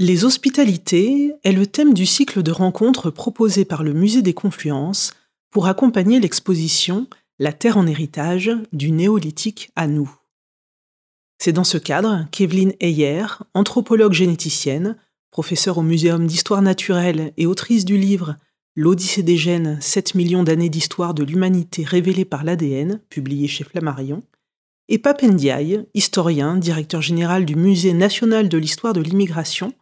Les hospitalités est le thème du cycle de rencontres proposé par le Musée des Confluences pour accompagner l'exposition La Terre en héritage du néolithique à nous. C'est dans ce cadre qu'Evelyne Heyer, anthropologue généticienne, professeure au Muséum d'histoire naturelle et autrice du livre L'Odyssée des gènes, 7 millions d'années d'histoire de l'humanité révélée par l'ADN, publié chez Flammarion, et Papendiaï, historien, directeur général du Musée national de l'histoire de l'immigration,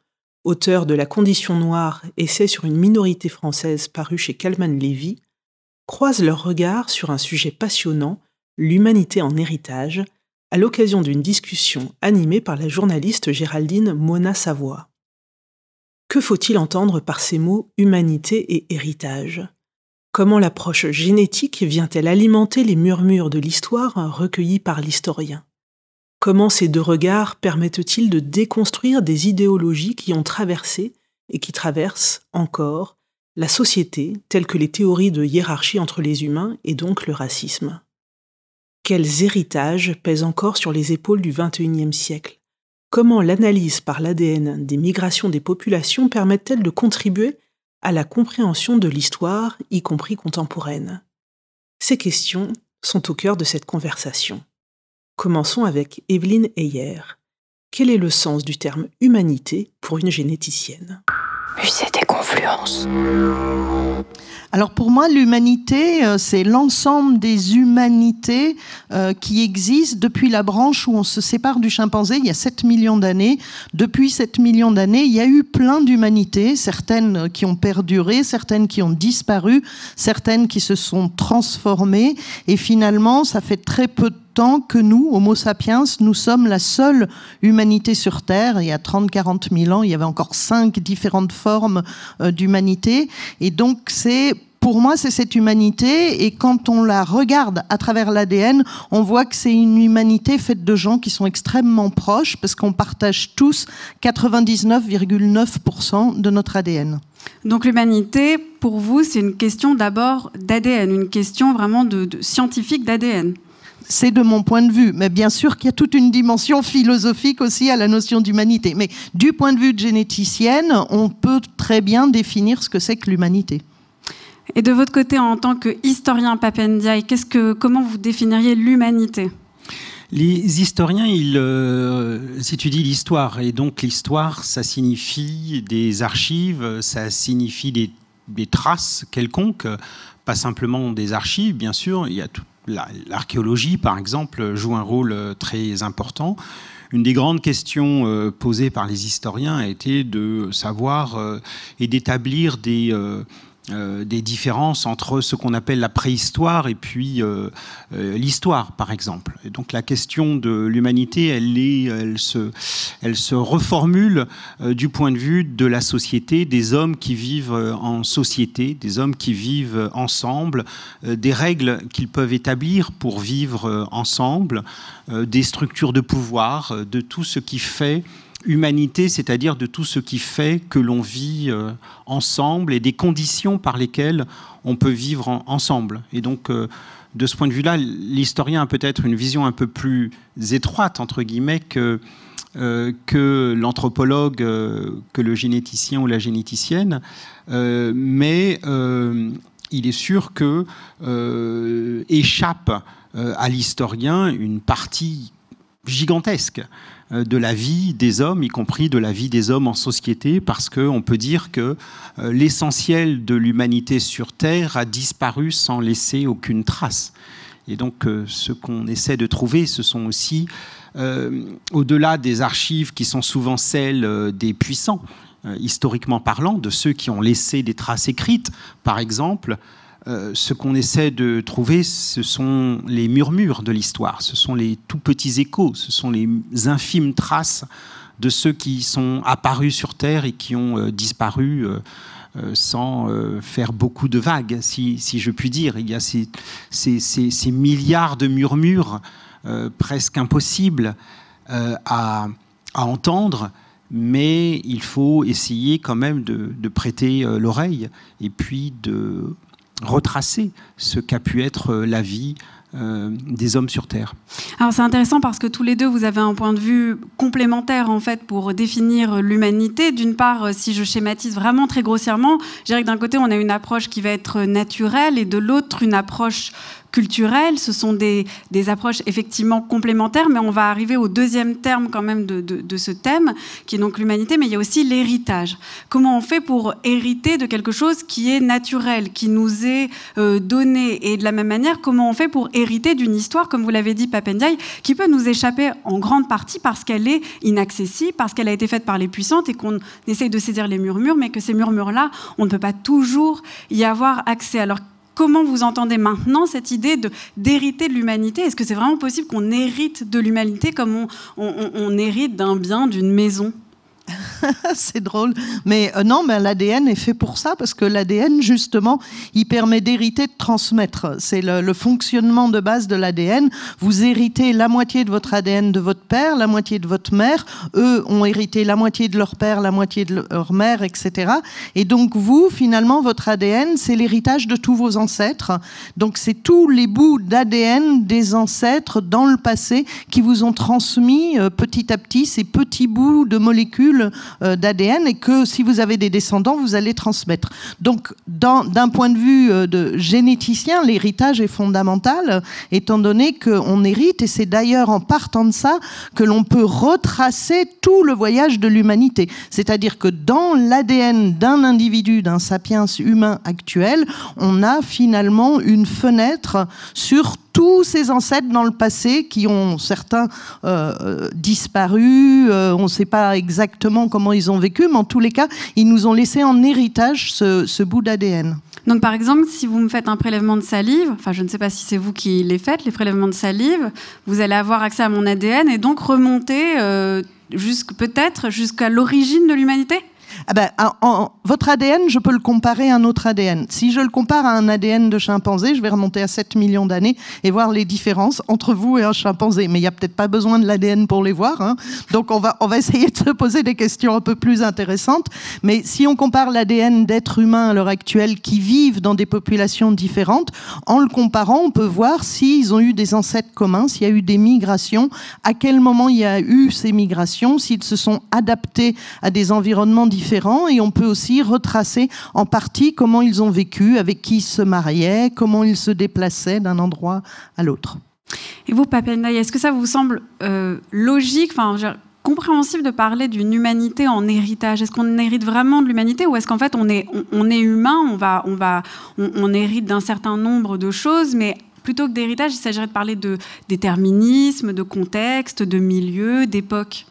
auteur de La condition noire, essai sur une minorité française paru chez Kalman Levy, croisent leurs regards sur un sujet passionnant, l'humanité en héritage, à l'occasion d'une discussion animée par la journaliste Géraldine Mona Savoie. Que faut-il entendre par ces mots humanité et héritage? Comment l'approche génétique vient-elle alimenter les murmures de l'histoire recueillis par l'historien? Comment ces deux regards permettent-ils de déconstruire des idéologies qui ont traversé et qui traversent encore la société telles que les théories de hiérarchie entre les humains et donc le racisme? Quels héritages pèsent encore sur les épaules du XXIe siècle? Comment l'analyse par l'ADN des migrations des populations permet-elle de contribuer à la compréhension de l'histoire, y compris contemporaine? Ces questions sont au cœur de cette conversation. Commençons avec Evelyne Heyer. Quel est le sens du terme humanité pour une généticienne? Musée des confluences. Alors pour moi, l'humanité, euh, c'est l'ensemble des humanités euh, qui existent depuis la branche où on se sépare du chimpanzé il y a 7 millions d'années. Depuis 7 millions d'années, il y a eu plein d'humanités, certaines qui ont perduré, certaines qui ont disparu, certaines qui se sont transformées. Et finalement, ça fait très peu de que nous, Homo sapiens, nous sommes la seule humanité sur Terre. Il y a 30-40 000 ans, il y avait encore cinq différentes formes euh, d'humanité. Et donc, c'est pour moi, c'est cette humanité. Et quand on la regarde à travers l'ADN, on voit que c'est une humanité faite de gens qui sont extrêmement proches parce qu'on partage tous 99,9% de notre ADN. Donc l'humanité, pour vous, c'est une question d'abord d'ADN, une question vraiment de scientifique d'ADN c'est de mon point de vue. Mais bien sûr qu'il y a toute une dimension philosophique aussi à la notion d'humanité. Mais du point de vue de généticienne, on peut très bien définir ce que c'est que l'humanité. Et de votre côté, en tant qu'historien Papendiaï, qu'est-ce que, comment vous définiriez l'humanité? Les historiens, ils euh, étudient l'histoire. Et donc l'histoire, ça signifie des archives, ça signifie des, des, traces quelconques, pas simplement des archives, bien sûr. Il y a tout, l'archéologie, par exemple, joue un rôle euh, très important. Une des grandes questions euh, posées par les historiens a été de savoir euh, et d'établir des, euh, des différences entre ce qu'on appelle la préhistoire et puis euh, euh, l'histoire, par exemple. Et donc la question de l'humanité, elle, elle, se, elle se reformule du point de vue de la société, des hommes qui vivent en société, des hommes qui vivent ensemble, des règles qu'ils peuvent établir pour vivre ensemble, des structures de pouvoir, de tout ce qui fait humanité, c'est-à-dire de tout ce qui fait que l'on vit euh, ensemble et des conditions par lesquelles on peut vivre ensemble. Et donc, euh, de ce point de vue-là, l'historien a peut-être une vision un peu plus étroite, entre guillemets, que, euh, l'anthropologue, que le généticien ou la généticienne. mais il est sûr que échappe à l'historien une partie gigantesque de la vie des hommes, y compris de la vie des hommes en société, parce qu'on peut dire que euh, l'essentiel de l'humanité sur Terre a disparu sans laisser aucune trace. Et donc euh, ce qu'on essaie de trouver, ce sont aussi, au-delà des archives qui sont souvent celles des puissants, historiquement parlant, de ceux qui ont laissé des traces écrites, par exemple, euh, ce qu'on essaie de trouver, ce sont les murmures de l'histoire, ce sont les tout petits échos, ce sont les infimes traces de ceux qui sont apparus sur Terre et qui ont euh, disparu euh, sans faire beaucoup de vagues, si, je puis dire. Il y a ces, milliards de murmures presque impossibles à, entendre mais il faut essayer quand même de prêter l'oreille et puis de retracer ce qu'a pu être euh, la vie des hommes sur Terre. Alors c'est intéressant parce que tous les deux, vous avez un point de vue complémentaire en fait pour définir l'humanité. D'une part, si je schématise vraiment très grossièrement, je dirais que d'un côté, on a une approche qui va être naturelle et de l'autre, une approche culturelles, ce sont des, approches effectivement complémentaires, mais on va arriver au deuxième terme quand même de, ce thème, qui est donc l'humanité, mais il y a aussi l'héritage. Comment on fait pour hériter de quelque chose qui est naturel, qui nous est euh, donné, et de la même manière, comment on fait pour hériter d'une histoire, comme vous l'avez dit, Papendiaï, qui peut nous échapper en grande partie parce qu'elle est inaccessible, parce qu'elle a été faite par les puissantes et qu'on essaye de saisir les murmures, mais que ces murmures-là, on ne peut pas toujours y avoir accès. Comment vous entendez maintenant cette idée d'hériter de, l'humanité? Est-ce que c'est vraiment possible qu'on hérite de l'humanité comme on hérite d'un bien, d'une maison? c'est drôle. Mais euh, non, mais l'ADN est fait pour ça, parce que l'ADN, justement, il permet d'hériter, de transmettre. C'est le, fonctionnement de base de l'ADN. Vous héritez la moitié de votre ADN de votre père, la moitié de votre mère. Eux ont hérité la moitié de leur père, la moitié de leur mère, etc. Et donc, vous, finalement, votre ADN, c'est l'héritage de tous vos ancêtres. Donc, c'est tous les bouts d'ADN des ancêtres dans le passé qui vous ont transmis euh, petit à petit ces petits bouts de molécules euh, d'ADN et que si vous avez des descendants, vous allez transmettre. Donc, d'un point de vue euh, de généticien, l'héritage est fondamental, étant donné qu'on hérite, et c'est d'ailleurs en partant de ça que l'on peut retracer tout le voyage de l'humanité. C'est-à-dire que dans l'ADN d'un individu, d'un sapiens humain actuel, on a finalement une fenêtre sur tous ces ancêtres dans le passé qui ont certains euh, euh, disparu, on ne sait pas exactement comment ils ont vécu, mais en tous les cas, ils nous ont laissé en héritage ce, bout d'ADN. Donc par exemple, si vous me faites un prélèvement de salive, enfin je ne sais pas si c'est vous qui les faites, les prélèvements de salive, vous allez avoir accès à mon ADN et donc remonter peut-être jusqu'à l'origine de l'humanité? Ah ben, en, votre ADN, je peux le comparer à un autre ADN. Si je le compare à un ADN de chimpanzé, je vais remonter à 7 millions d'années et voir les différences entre vous et un chimpanzé. Mais il n'y a peut-être pas besoin de l'ADN pour les voir. Hein. Donc on va, on va essayer de se poser des questions un peu plus intéressantes. Mais si on compare l'ADN d'êtres humains à l'heure actuelle qui vivent dans des populations différentes, en le comparant, on peut voir s'ils ont eu des ancêtres communs, s'il y a eu des migrations, à quel moment il y a eu ces migrations, s'ils se sont adaptés à des environnements différents et on peut aussi retracer en partie comment ils ont vécu, avec qui ils se mariaient, comment ils se déplaçaient d'un endroit à l'autre. Et vous, Papendaï, est-ce que ça vous semble euh, logique, enfin, compréhensible de parler d'une humanité en héritage? Est-ce qu'on hérite vraiment de l'humanité ou est-ce qu'en fait on est, humain, on, va, on, va, on, hérite d'un certain nombre de choses, mais plutôt que d'héritage, il s'agirait de parler de déterminisme, de contexte, de milieu, d'époque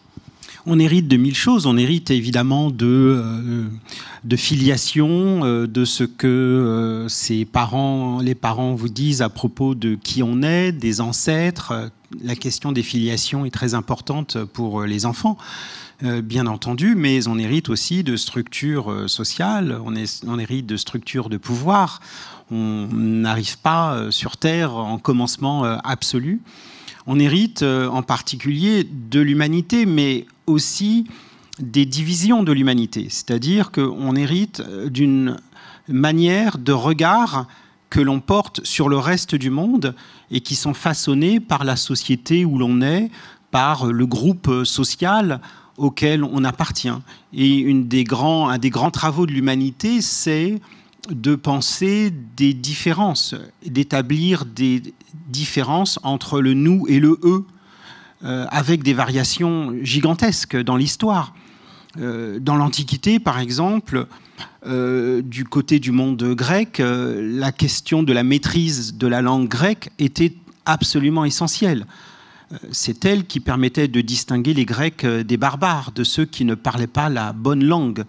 on hérite de mille choses. On hérite évidemment de, euh, filiation, euh, de ce que euh, ses parents, les parents vous disent à propos de qui on est, des ancêtres. La question des filiations est très importante pour les enfants. bien entendu, mais on hérite aussi de structures sociales, on, on hérite de structures de pouvoir. On n'arrive pas sur Terre en commencement absolu. On hérite en particulier de l'humanité, mais aussi des divisions de l'humanité, c'est-à-dire qu'on hérite d'une manière de regard que l'on porte sur le reste du monde et qui sont façonnés par la société où l'on est, par le groupe social auquel on appartient. Et un des grands travaux de l'humanité, c'est de penser des différences, d'établir des différences entre le nous et le eux, euh, avec des variations gigantesques dans l'histoire. Euh, dans l'Antiquité, par exemple, euh, du côté du monde grec, la question de la maîtrise de la langue grecque était absolument essentielle. C'est elle qui permettait de distinguer les Grecs des barbares, de ceux qui ne parlaient pas la bonne langue.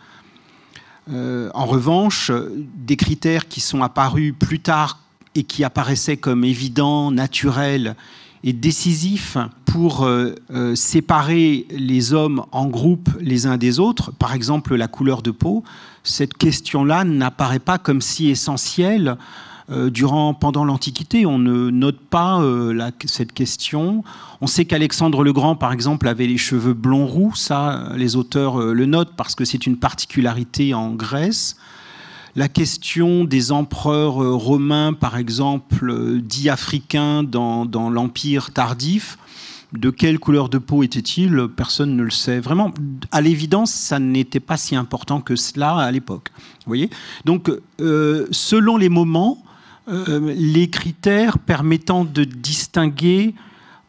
En revanche, des critères qui sont apparus plus tard et qui apparaissaient comme évidents, naturels est décisif pour euh, euh, séparer les hommes en groupes les uns des autres, par exemple la couleur de peau, cette question-là n'apparaît pas comme si essentielle euh, durant, pendant l'Antiquité. On ne note pas cette question. On sait qu'Alexandre le Grand, par exemple, avait les cheveux blonds roux. Ça, les auteurs le notent parce que c'est une particularité en Grèce. la question des empereurs euh, romains, par exemple, euh, dits africains dans, l'Empire tardif, de quelle couleur de peau était-il Personne ne le sait. Vraiment, à l'évidence, ça n'était pas si important que cela à l'époque. Vous voyez? Donc, euh, selon les moments, les critères permettant de distinguer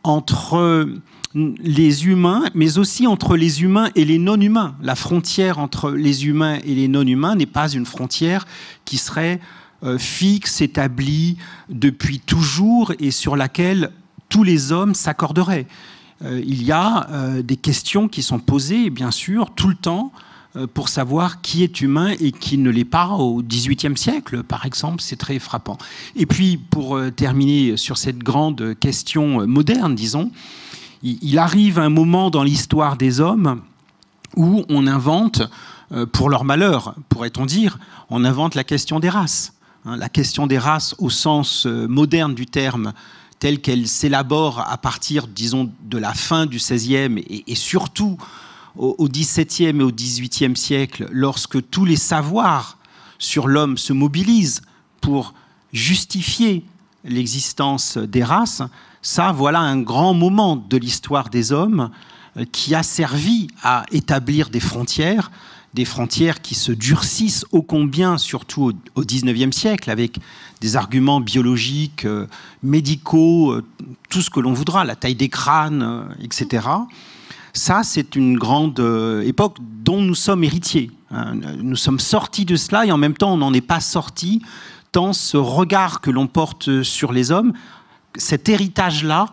entre les humains, mais aussi entre les humains et les non-humains. La frontière entre les humains et les non-humains n'est pas une frontière qui serait euh, fixe, établie depuis toujours et sur laquelle tous les hommes s'accorderaient. Euh, il y a euh, des questions qui sont posées, bien sûr, tout le temps, pour savoir qui est humain et qui ne l'est pas au XVIIIe siècle, par exemple. C'est très frappant. Et puis, pour terminer sur cette grande question moderne, disons, il arrive un moment dans l'histoire des hommes où on invente, euh, pour leur malheur, pourrait-on dire, on invente la question des races. Hein, la question des races au sens euh, moderne du terme, telle qu'elle s'élabore à partir, disons, de la fin du XVIe et surtout au XVIIe et au XVIIIe siècle, lorsque tous les savoirs sur l'homme se mobilisent pour justifier l'existence des races, ça, voilà un grand moment de l'histoire des hommes euh, qui a servi à établir des frontières, des frontières qui se durcissent ô combien, surtout au XIXe siècle, avec des arguments biologiques, euh, médicaux, euh, tout ce que l'on voudra, la taille des crânes, etc. Ça, c'est une grande époque dont nous sommes héritiers. Hein. Nous sommes sortis de cela et en même temps, on n'en est pas sortis tant ce regard que l'on porte sur les hommes cet héritage-là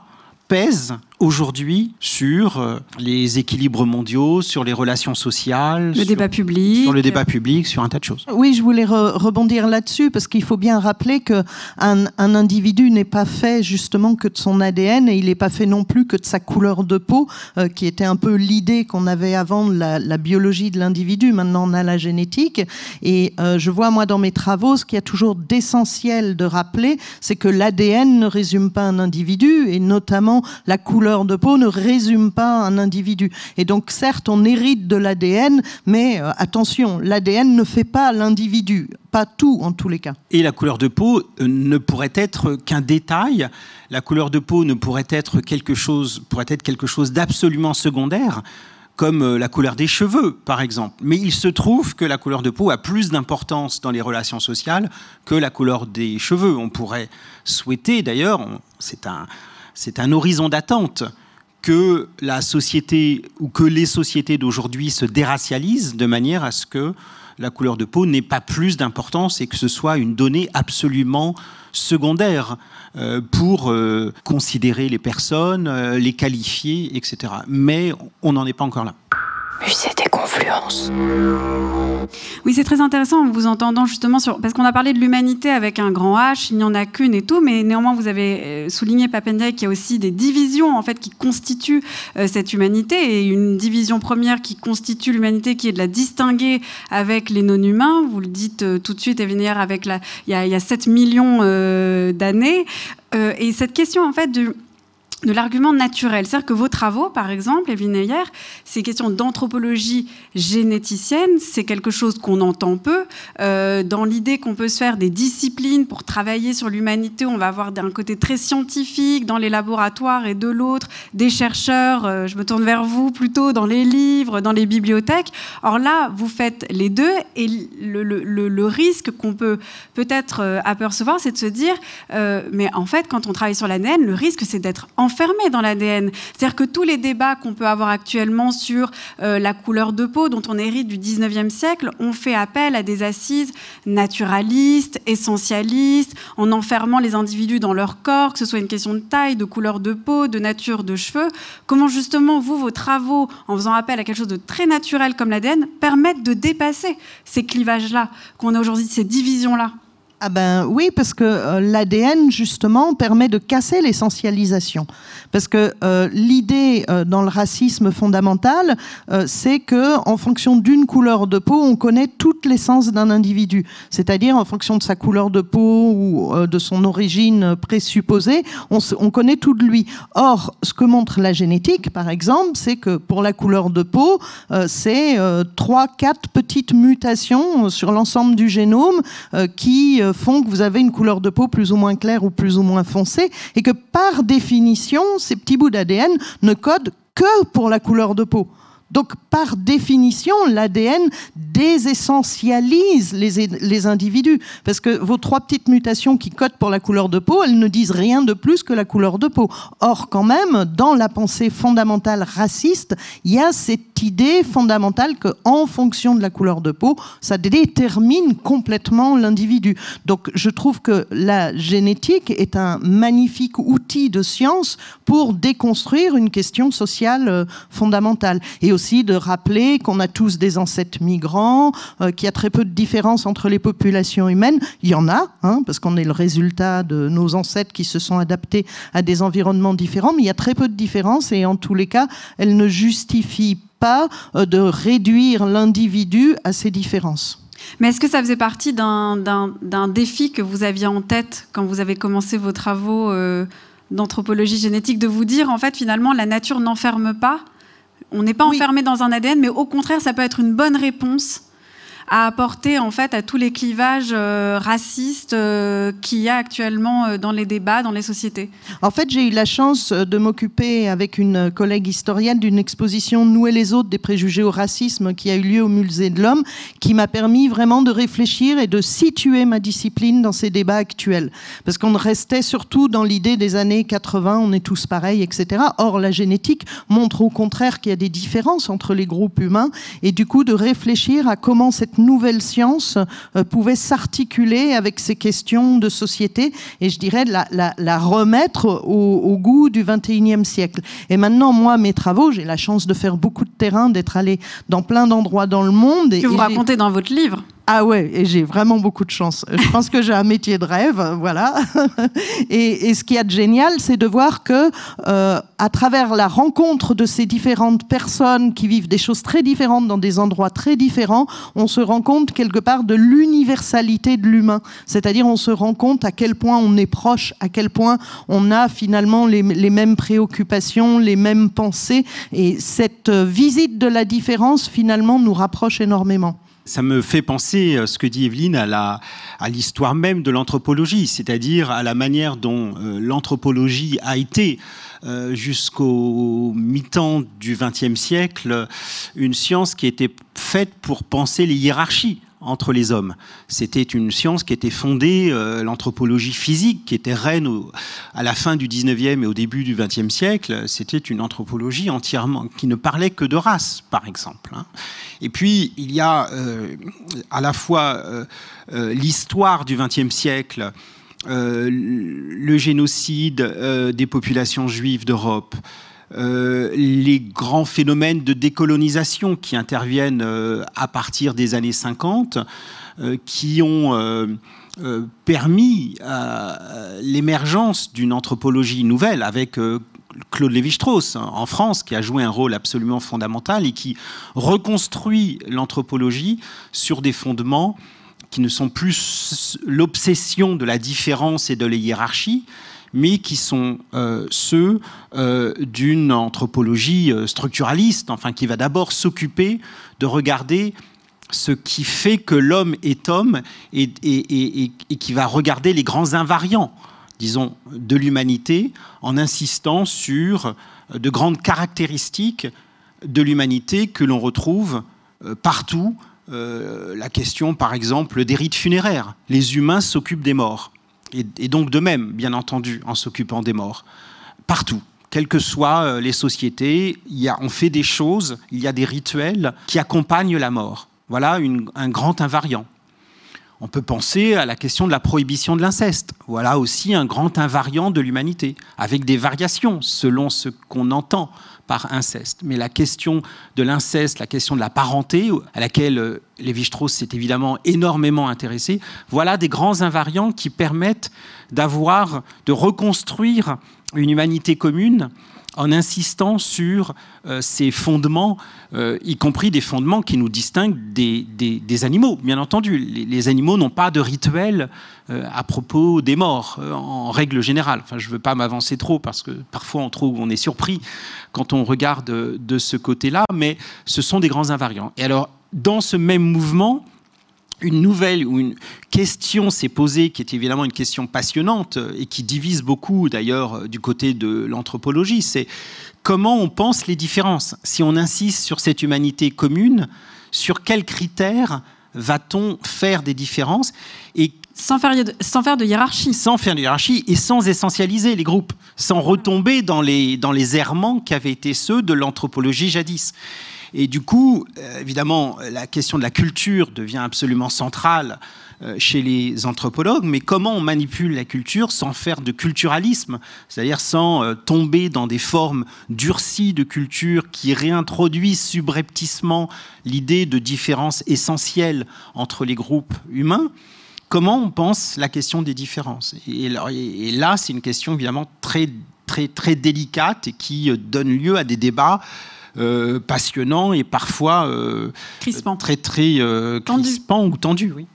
pèse aujourd'hui sur euh, les équilibres mondiaux, sur les relations sociales, le sur, débat public, sur le débat public, sur un tas de choses. Oui, je voulais rebondir là-dessus parce qu'il faut bien rappeler que un, individu n'est pas fait justement que de son ADN et il n'est pas fait non plus que de sa couleur de peau, euh, qui était un peu l'idée qu'on avait avant de la, biologie de l'individu. Maintenant, on a la génétique et euh, je vois moi dans mes travaux ce qu'il y a toujours d'essentiel de rappeler, c'est que l'ADN ne résume pas un individu et notamment la couleur de peau ne résume pas un individu. Et donc, certes, on hérite de l'ADN, mais euh, attention, l'ADN ne fait pas l'individu, pas tout en tous les cas. Et la couleur de peau euh, ne pourrait être qu'un détail. La couleur de peau ne pourrait être quelque chose, pourrait être quelque chose d'absolument secondaire comme euh, la couleur des cheveux, par exemple. Mais il se trouve que la couleur de peau a plus d'importance dans les relations sociales que la couleur des cheveux. On pourrait souhaiter, d'ailleurs, c'est un, c'est un horizon d'attente que la société ou que les sociétés d'aujourd'hui se déracialisent de manière à ce que la couleur de peau n'ait pas plus d'importance et que ce soit une donnée absolument secondaire euh, pour euh, considérer les personnes, euh, les qualifier, etc. Mais on n'en est pas encore là. Musée des confluences. Oui, c'est très intéressant en vous entendant justement sur. Parce qu'on a parlé de l'humanité avec un grand H, il n'y en a qu'une et tout, mais néanmoins, vous avez euh, souligné, Papendia, qu'il y a aussi des divisions en fait qui constituent euh, cette humanité. Et une division première qui constitue l'humanité, qui est de la distinguer avec les non-humains. Vous le dites euh, tout de suite, Evinière, avec la. Il y, a, il y a 7 millions d'années. et cette question en fait de de l'argument naturel. C'est-à-dire que vos travaux, par exemple, Evelyne Heyer, ces questions d'anthropologie généticienne, c'est quelque chose qu'on entend peu. Euh, dans l'idée qu'on peut se faire des disciplines pour travailler sur l'humanité, on va avoir d'un côté très scientifique dans les laboratoires et de l'autre des chercheurs, euh, je me tourne vers vous plutôt, dans les livres, dans les bibliothèques. Or là, vous faites les deux et le risque qu'on peut peut-être euh, apercevoir, c'est de se dire, mais en fait, quand on travaille sur l'ADN, le risque, c'est d'être en enfermé dans l'ADN. C'est-à-dire que tous les débats qu'on peut avoir actuellement sur euh, la couleur de peau, dont on hérite du 19e siècle, ont fait appel à des assises naturalistes, essentialistes, en enfermant les individus dans leur corps, que ce soit une question de taille, de couleur de peau, de nature de cheveux. Comment justement, vous, vos travaux, en faisant appel à quelque chose de très naturel comme l'ADN, permettent de dépasser ces clivages-là, qu'on a aujourd'hui, ces divisions-là? Ah ben oui, parce que euh, l'ADN justement permet de casser l'essentialisation. Parce que euh, l'idée euh, dans le racisme fondamental, c'est que en fonction d'une couleur de peau, on connaît toute l'essence d'un individu. C'est-à-dire en fonction de sa couleur de peau ou de son origine présupposée, on, on, connaît tout de lui. Or, ce que montre la génétique, par exemple, c'est que pour la couleur de peau, c'est trois, quatre petites mutations sur l'ensemble du génome qui font que vous avez une couleur de peau plus ou moins claire ou plus ou moins foncée, et que par définition, ces petits bouts d'ADN ne codent que pour la couleur de peau. Donc, par définition, l'ADN désessentialise les, les, individus. Parce que vos trois petites mutations qui codent pour la couleur de peau, elles ne disent rien de plus que la couleur de peau. Or, quand même, dans la pensée fondamentale raciste, il y a cette idée fondamentale que, en fonction de la couleur de peau, ça détermine complètement l'individu. Donc, je trouve que la génétique est un magnifique outil de science pour déconstruire une question sociale euh, fondamentale. Et aussi de rappeler qu'on a tous des ancêtres migrants, euh, qu'il y a très peu de différence entre les populations humaines. Il y en a, hein, parce qu'on est le résultat de nos ancêtres qui se sont adaptés à des environnements différents, mais il y a très peu de différence et en tous les cas, elles ne justifient pas euh, de réduire l'individu à ces différences. Mais est-ce que ça faisait partie d'un défi que vous aviez en tête quand vous avez commencé vos travaux euh, d'anthropologie génétique, de vous dire, en fait, finalement, la nature n'enferme pas? On n'est pas enfermé dans un ADN, mais au contraire, ça peut être une bonne réponse à apporter en fait à tous les clivages euh, racistes euh, qu'il y a actuellement euh, dans les débats, dans les sociétés En fait, j'ai eu la chance de m'occuper avec une collègue historienne d'une exposition Nous les autres des préjugés au racisme qui a eu lieu au Musée de l'Homme, qui m'a permis vraiment de réfléchir et de situer ma discipline dans ces débats actuels. Parce qu'on restait surtout dans l'idée des années 80, on est tous pareils, etc. Or, la génétique montre au contraire qu'il y a des différences entre les groupes humains et du coup de réfléchir à comment cette nouvelle science euh, pouvait s'articuler avec ces questions de société et je dirais la, la, remettre au, goût du 21e siècle. Et maintenant, moi, mes travaux, j'ai la chance de faire beaucoup de terrain, d'être allé dans plein d'endroits dans le monde. Que vous racontez dans votre livre ah ouais, et j'ai vraiment beaucoup de chance. Je pense que j'ai un métier de rêve, voilà. Et, ce qui est génial, c'est de voir que euh, à travers la rencontre de ces différentes personnes qui vivent des choses très différentes dans des endroits très différents, on se rend compte quelque part de l'universalité de l'humain. C'est-à-dire on se rend compte à quel point on est proche, à quel point on a finalement les, les mêmes préoccupations, les mêmes pensées. Et cette visite de la différence finalement nous rapproche énormément. Ça me fait penser, euh, ce que dit Evelyne, à, à l'histoire même de l'anthropologie, c'est-à-dire à la manière dont euh, l'anthropologie a été euh, jusqu'au mi-temps du XXe siècle une science qui était faite pour penser les hiérarchies entre les hommes. C'était une science qui était fondée, euh, l'anthropologie physique, qui était reine à la fin du 19e et au début du 20e siècle. C'était une anthropologie entièrement qui ne parlait que de race, par exemple. Hein. Et puis, il y a euh, à la fois euh, l'histoire du 20e siècle, le génocide des populations juives d'Europe, euh, les grands phénomènes de décolonisation qui interviennent euh, à partir des années 50, euh, qui ont permis l'émergence d'une anthropologie nouvelle avec Claude Lévi-Strauss hein, en France, qui a joué un rôle absolument fondamental et qui reconstruit l'anthropologie sur des fondements qui ne sont plus l'obsession de la différence et de la hiérarchie, mais qui sont euh, ceux euh, d'une anthropologie euh, structuraliste, enfin qui va d'abord s'occuper de regarder ce qui fait que l'homme est homme et, qui va regarder les grands invariants, disons, de l'humanité en insistant sur de grandes caractéristiques de l'humanité que l'on retrouve partout. la question, par exemple, des rites funéraires. Les humains s'occupent des morts et, donc de même, bien entendu, en s'occupant des morts. Partout quelles que soient euh, les sociétés, on fait des choses, il y a des rituels qui accompagnent la mort. Voilà un grand invariant. On peut penser à la question de la prohibition de l'inceste. Voilà aussi un grand invariant de l'humanité, avec des variations selon ce qu'on entend par inceste. Mais la question de l'inceste, la question de la parenté, à laquelle euh, Lévi-Strauss s'est évidemment énormément intéressé, voilà des grands invariants qui permettent d'avoir, de reconstruire une humanité commune en insistant sur euh, ces fondements, euh, y compris des fondements qui nous distinguent des, animaux. Bien entendu, les, animaux n'ont pas de rituel euh, à propos des morts, en règle générale. Enfin, je ne veux pas m'avancer trop parce que parfois on on est surpris quand on regarde de ce côté-là, mais ce sont des grands invariants. Et alors, dans ce même mouvement, une nouvelle ou une question s'est posée, qui est évidemment une question passionnante et qui divise beaucoup d'ailleurs du côté de l'anthropologie, c'est comment on pense les différences. Si on insiste sur cette humanité commune, sur quels critères va-t-on faire des différences et sans faire, de, sans faire de hiérarchie. Sans faire de hiérarchie et sans essentialiser les groupes, sans retomber dans les, dans les errements qui avaient été ceux de l'anthropologie jadis. Et du coup, euh, évidemment, la question de la culture devient absolument centrale euh, chez les anthropologues, mais comment on manipule la culture sans faire de culturalisme, c'est-à-dire sans euh, tomber dans des formes durcies de culture qui réintroduisent subrepticement l'idée de différence essentielle entre les groupes humains? Comment on pense la question des différences? Et là, c'est une question évidemment très, très, très délicate et qui donne lieu à des débats euh, passionnant et parfois euh, très très euh, crispant ou tendu. Oui.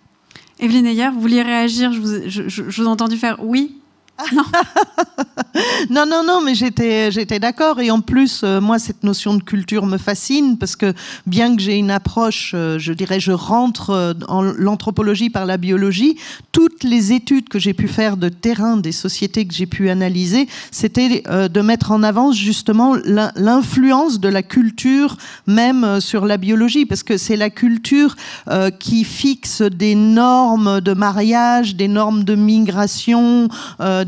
Evelyne Ayer, vous vouliez réagir je vous, je, je vous ai entendu faire oui Non. non, non, mais j'étais, j'étais d'accord. Et en plus, euh, moi, cette notion de culture me fascine parce que bien que j'ai une approche, euh, je dirais, je rentre euh, en l'anthropologie par la biologie, toutes les études que j'ai pu faire de terrain des sociétés que j'ai pu analyser, c'était de mettre en avant justement l'influence de la culture même sur la biologie, parce que c'est la culture qui fixe des normes de mariage, des normes de migration,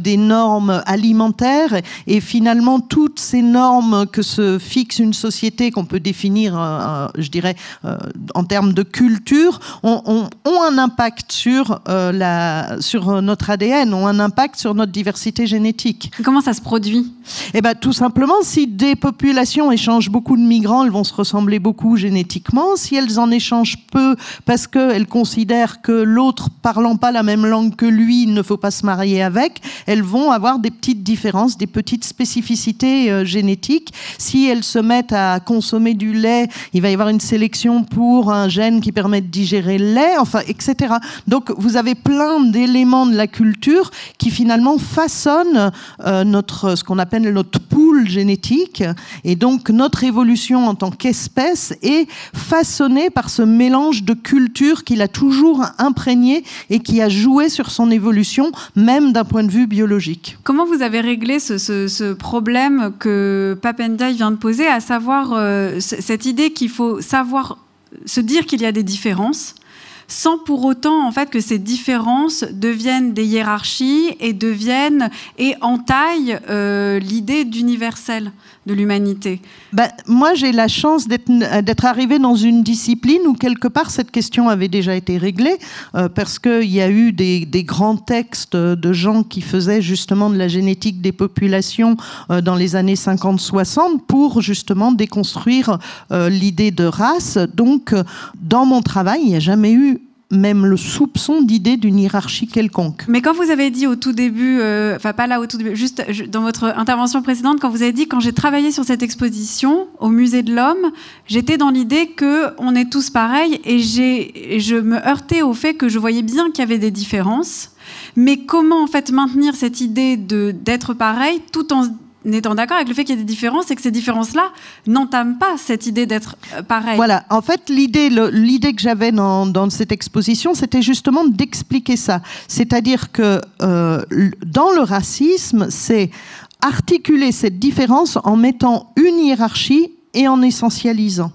des normes alimentaires et finalement toutes ces normes que se fixe une société qu'on peut définir, euh, euh, je dirais, euh, en termes de culture, ont, un impact sur, la, sur notre ADN, ont un impact sur notre diversité génétique. Comment ça se produit? Eh ben, tout simplement, si des populations échangent beaucoup de migrants, elles vont se ressembler beaucoup génétiquement. Si elles en échangent peu parce qu'elles considèrent que l'autre parlant pas la même langue que lui, il ne faut pas se marier avec, elles vont avoir des petites différences, des petites spécificités euh, génétiques. Si elles se mettent à consommer du lait, il va y avoir une sélection pour un gène qui permet de digérer le lait, enfin, etc. Donc, vous avez plein d'éléments de la culture qui finalement façonnent euh, notre, ce qu'on appelle notre pool génétique. Et donc, notre évolution en tant qu'espèce est façonnée par ce mélange de culture qu'il a toujours imprégné et qui a joué sur son évolution, même d'un point de vue biologique Comment vous avez réglé ce, problème que Papendai vient de poser, à savoir euh, cette idée qu'il faut savoir se dire qu'il y a des différences sans pour autant en fait que ces différences deviennent des hiérarchies et deviennent et entaillent euh, l'idée d'universel? De l'humanité ben, Moi, j'ai la chance d'être arrivée dans une discipline où quelque part cette question avait déjà été réglée, euh, parce qu'il y a eu des, grands textes de gens qui faisaient justement de la génétique des populations euh, dans les années 50-60 pour justement déconstruire l'idée de race. Donc, dans mon travail, il n'y a jamais eu même le soupçon d'idée d'une hiérarchie quelconque. Mais quand vous avez dit au tout début, euh, enfin pas là au tout début, juste dans votre intervention précédente, quand vous avez dit quand j'ai travaillé sur cette exposition au musée de l'homme, j'étais dans l'idée que on est tous pareils et j'ai, je me heurtais au fait que je voyais bien qu'il y avait des différences, mais comment en fait maintenir cette idée de d'être pareil tout en étant d'accord avec le fait qu'il y ait des différences et que ces différences-là n'entament pas cette idée d'être euh, pareil. Voilà, en fait, l'idée, l'idée que j'avais dans, dans, cette exposition, c'était justement d'expliquer ça. C'est-à-dire que euh, dans le racisme, c'est articuler cette différence en mettant une hiérarchie et en essentialisant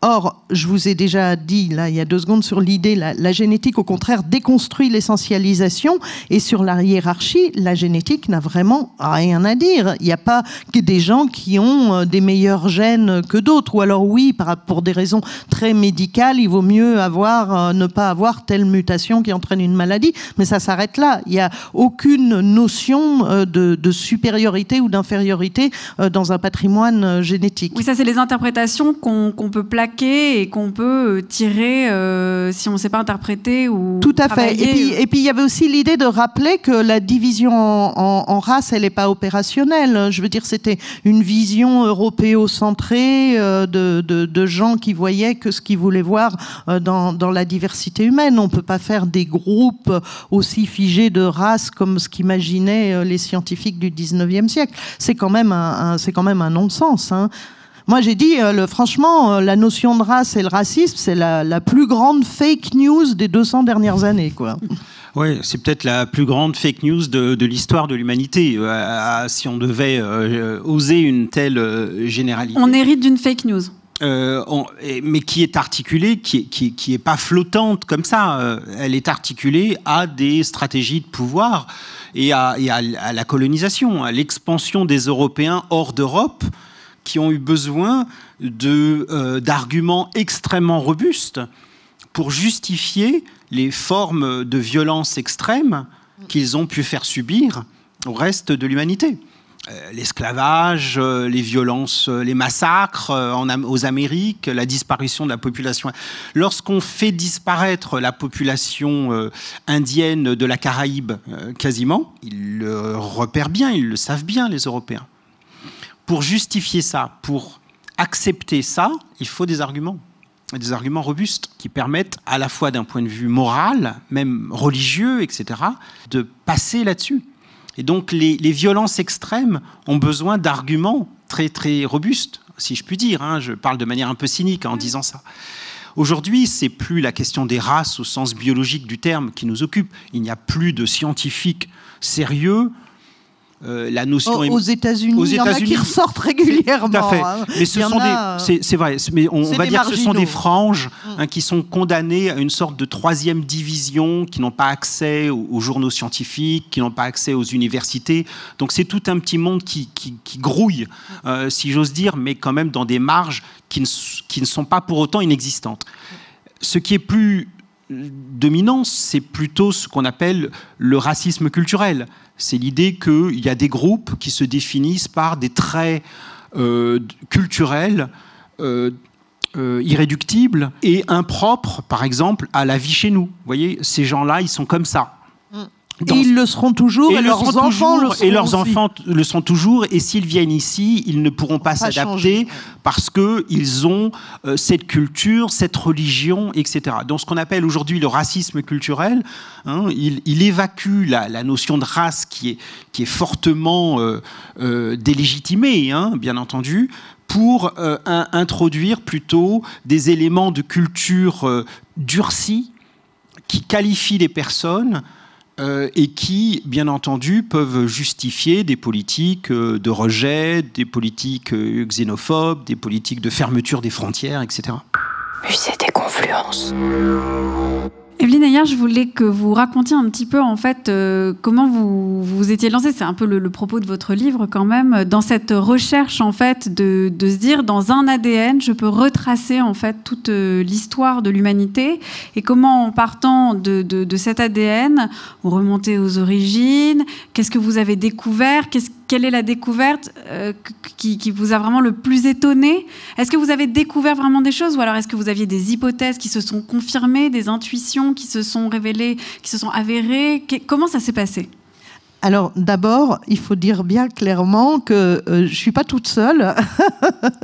Or, je vous ai déjà dit, là, il y a deux secondes, sur l'idée, la, génétique, au contraire, déconstruit l'essentialisation. Et sur la hiérarchie, la génétique n'a vraiment rien à dire. Il n'y a pas que des gens qui ont euh, des meilleurs gènes que d'autres. Ou alors, oui, pour des raisons très médicales, il vaut mieux avoir, euh, ne pas avoir telle mutation qui entraîne une maladie. Mais ça s'arrête là. Il n'y a aucune notion euh, de, supériorité ou d'infériorité dans un patrimoine génétique. Oui, ça, c'est les interprétations qu'on qu peut plaquer et qu'on peut euh, tirer euh, si on ne sait pas interpréter ou tout à fait. Et puis, et puis il y avait aussi l'idée de rappeler que la division en, en, race, elle n'est pas opérationnelle. Je veux dire, c'était une vision européocentrée euh, de, de, de, gens qui voyaient que ce qu'ils voulaient voir dans, dans, la diversité humaine. On ne peut pas faire des groupes aussi figés de race comme ce qu'imaginaient les scientifiques du 19e siècle. C'est quand même un, un c'est quand même un non-sens. Hein. Moi, j'ai dit, euh, le, franchement, euh, la notion de race et le racisme, c'est la, la, plus grande fake news des 200 dernières années. Quoi. Oui, c'est peut-être la plus grande fake news de, l'histoire de l'humanité, euh, si on devait euh, oser une telle généralité. On hérite d'une fake news. Euh, on, mais qui est articulée, qui, qui, qui est pas flottante comme ça. elle est articulée à des stratégies de pouvoir et à, et à, à la colonisation, à l'expansion des Européens hors d'Europe qui ont eu besoin euh, d'arguments extrêmement robustes pour justifier les formes de violence extrême qu'ils ont pu faire subir au reste de l'humanité. Euh, l'esclavage, euh, les violences, les massacres aux Amériques, la disparition de la population. Lorsqu'on fait disparaître la population indienne de la Caraïbe quasiment, ils le repèrent bien, ils le savent bien, les Européens pour justifier ça, pour accepter ça, il faut des arguments des arguments robustes qui permettent à la fois d'un point de vue moral, même religieux, etc., de passer là-dessus. Et donc les, les, violences extrêmes ont besoin d'arguments très très robustes, si je puis dire. Hein, je parle de manière un peu cynique en disant ça. Aujourd'hui, c'est plus la question des races au sens biologique du terme qui nous occupe. Il n'y a plus de scientifiques sérieux euh, la notion aux, aux États-Unis, il y en a qui ressortent régulièrement. Tout à fait. Hein. Mais ce sont a... des, c'est vrai, mais on, on va dire que ce sont des franges mm. hein, qui sont condamnées à une sorte de troisième division, qui n'ont pas accès aux, aux, journaux scientifiques, qui n'ont pas accès aux universités. Donc c'est tout un petit monde qui, qui, qui grouille, euh, si j'ose dire, mais quand même dans des marges qui ne, qui ne sont pas pour autant inexistantes. Ce qui est plus dominant, c'est plutôt ce qu'on appelle le racisme culturel c'est l'idée qu'il y a des groupes qui se définissent par des traits euh, culturels euh, euh, irréductibles et impropres, par exemple, à la vie chez nous. Vous voyez, ces gens-là, ils sont comme ça. Dans... Et ils le seront toujours, et, et leurs enfants toujours, le seront Et leurs aussi. enfants le sont toujours, et s'ils viennent ici, ils ne pourront pas, pas s'adapter parce qu'ils ont euh, cette culture, cette religion, etc. Donc ce qu'on appelle aujourd'hui le racisme culturel, hein, il, il, évacue la, la, notion de race qui est, qui est fortement euh, euh, délégitimée, hein, bien entendu, pour un, introduire plutôt des éléments de culture durcis qui qualifient les personnes euh, et qui, bien entendu, peuvent justifier des politiques euh, de rejet, des politiques euh, xénophobes, des politiques de fermeture des frontières, etc. Musée des confluences. Evelyne Ayer, je voulais que vous racontiez un petit peu en fait euh, comment vous vous étiez lancé. C'est un peu le, le, propos de votre livre quand même dans cette recherche en fait de, de, se dire dans un ADN je peux retracer en fait toute euh, l'histoire de l'humanité et comment en partant de, de, de, cet ADN vous remontez aux origines. Qu'est-ce que vous avez découvert? Qu'est-ce quelle est la découverte euh, qui, qui, vous a vraiment le plus étonné? Est-ce que vous avez découvert vraiment des choses ou alors est-ce que vous aviez des hypothèses qui se sont confirmées, des intuitions qui se sont révélées, qui se sont avérées? Comment ça s'est passé? Alors d'abord, il faut dire bien clairement que euh, je ne suis pas toute seule.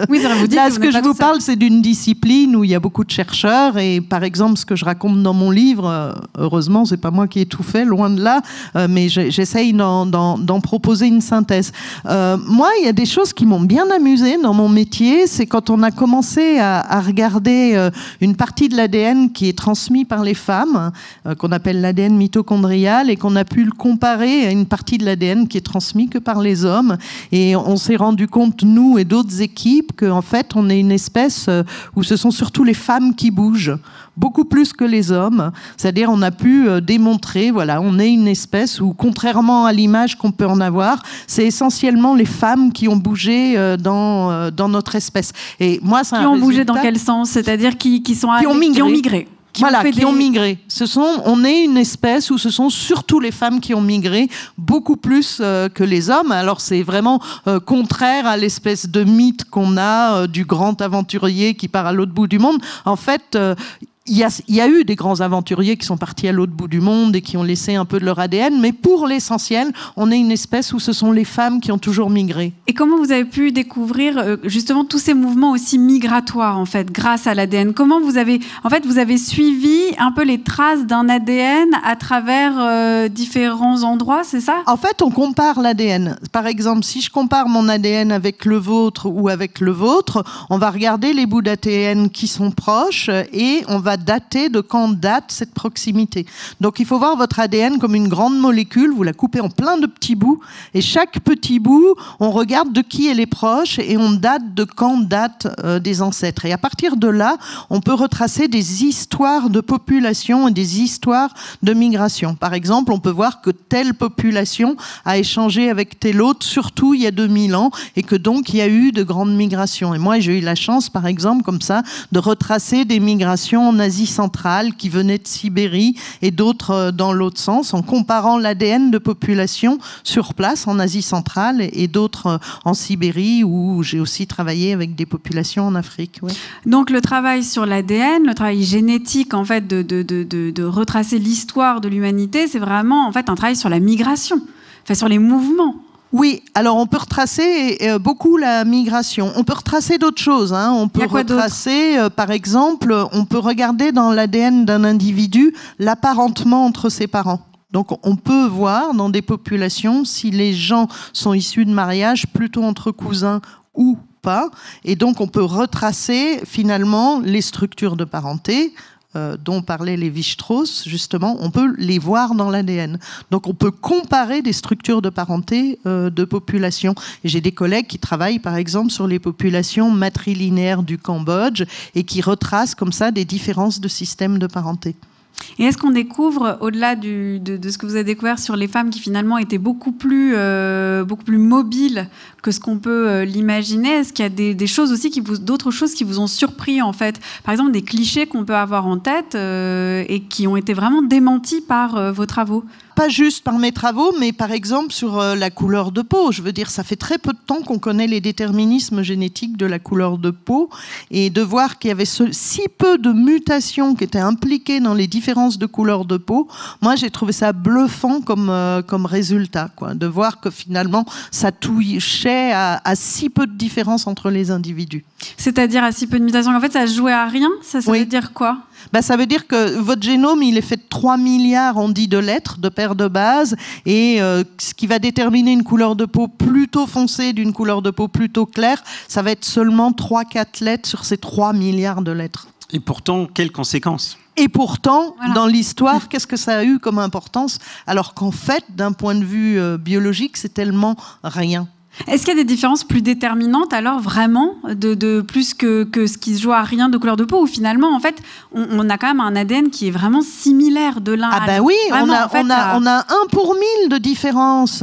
Oui, ça vous dire Là, que ce que je vous parle, c'est d'une discipline où il y a beaucoup de chercheurs et par exemple, ce que je raconte dans mon livre, euh, heureusement, c'est pas moi qui ai tout fait, loin de là, euh, mais j'essaye d'en proposer une synthèse. Euh, moi, il y a des choses qui m'ont bien amusé dans mon métier, c'est quand on a commencé à, à regarder une partie de l'ADN qui est transmis par les femmes, qu'on appelle l'ADN mitochondrial, et qu'on a pu le comparer à une une partie de l'ADN qui est transmise que par les hommes. Et on s'est rendu compte, nous et d'autres équipes, qu'en fait, on est une espèce euh, où ce sont surtout les femmes qui bougent beaucoup plus que les hommes. C'est-à-dire, on a pu euh, démontrer, voilà, on est une espèce où, contrairement à l'image qu'on peut en avoir, c'est essentiellement les femmes qui ont bougé euh, dans, dans notre espèce. Et moi, ça qui ont bougé dans quel sens? C'est-à-dire qui, qui, sont qui ont migré. Qui ont migré qui voilà, ont qui ont migré. Ce sont, on est une espèce où ce sont surtout les femmes qui ont migré, beaucoup plus euh, que les hommes. Alors c'est vraiment euh, contraire à l'espèce de mythe qu'on a euh, du grand aventurier qui part à l'autre bout du monde. En fait, il y, a, eu des grands aventuriers qui sont partis à l'autre bout du monde et qui ont laissé un peu de leur ADN, mais pour l'essentiel, on est une espèce où ce sont les femmes qui ont toujours migré. Et comment vous avez pu découvrir euh, justement tous ces mouvements aussi migratoires en fait, grâce à l'ADN Comment vous avez, en fait, vous avez suivi un peu les traces d'un ADN à travers euh, différents endroits, c'est ça? En fait, on compare l'ADN. Par exemple, si je compare mon ADN avec le vôtre ou avec le vôtre, on va regarder les bouts d'ADN qui sont proches et on va dater de quand date cette proximité. Donc il faut voir votre ADN comme une grande molécule, vous la coupez en plein de petits bouts, et chaque petit bout, on regarde de qui elle est proche et on date de quand date euh, des ancêtres. Et à partir de là, on peut retracer des histoires de population et des histoires de migration. Par exemple, on peut voir que telle population a échangé avec telle autre, surtout il y a 2000 ans, et que donc il y a eu de grandes migrations. Et moi, j'ai eu la chance, par exemple, comme ça, de retracer des migrations en Asie centrale qui venaient de Sibérie et d'autres euh, dans l'autre sens, en comparant l'ADN de population sur place en Asie centrale et d'autres euh, en Sibérie, où j'ai aussi travaillé avec des populations en Afrique. Donc le travail sur l'ADN, le travail génétique en fait de, de, de, de retracer l'histoire de l'humanité, c'est vraiment en fait un travail sur la migration, enfin sur les mouvements. Oui, alors on peut retracer euh, beaucoup la migration. On peut retracer d'autres choses. Hein. On peut retracer, euh, par exemple, on peut regarder dans l'ADN d'un individu l'apparentement entre ses parents. Donc on peut voir dans des populations si les gens sont issus de mariage plutôt entre cousins ou pas. Et donc on peut retracer finalement les structures de parenté euh, dont parlait Lévi-Strauss, justement, on peut les voir dans l'ADN. Donc on peut comparer des structures de parenté euh, de populations. J'ai des collègues qui travaillent par exemple sur les populations matrilinéaires du Cambodge et qui retracent comme ça des différences de systèmes de parenté. Et est-ce qu'on découvre, au-delà de, ce que vous avez découvert sur les femmes qui finalement étaient beaucoup plus, euh, beaucoup plus mobiles que ce qu'on peut euh, l'imaginer, est-ce qu'il y a des, choses aussi, d'autres choses qui vous ont surpris en fait? Par exemple, des clichés qu'on peut avoir en tête euh, et qui ont été vraiment démentis par vos travaux? Pas juste par mes travaux, mais par exemple sur euh, la couleur de peau. Je veux dire, ça fait très peu de temps qu'on connaît les déterminismes génétiques de la couleur de peau, et de voir qu'il y avait si peu de mutations qui étaient impliquées dans les différences de couleur de peau, moi j'ai trouvé ça bluffant comme, euh, comme résultat, quoi, de voir que finalement ça touchait à, si peu de différences entre les individus. C'est-à-dire à si peu de mutations. En fait, ça jouait à rien. Ça, ça veut dire quoi? Bah, ça veut dire que votre génome, il est fait de 3 milliards, on dit, de lettres, de paires de bases, et euh, ce qui va déterminer une couleur de peau plutôt foncée d'une couleur de peau plutôt claire, ça va être seulement 3-4 lettres sur ces 3 milliards de lettres. Et pourtant, quelles conséquences? Et pourtant, dans l'histoire, qu'est-ce que ça a eu comme importance? Alors qu'en fait, d'un point de vue euh, biologique, c'est tellement rien. Est-ce qu'il y a des différences plus déterminantes alors vraiment de, plus que, ce qui se joue à rien de couleur de peau ou finalement en fait on, a quand même un ADN qui est vraiment similaire de l'un ah à ben oui on a, on, a, on a un pour mille de différence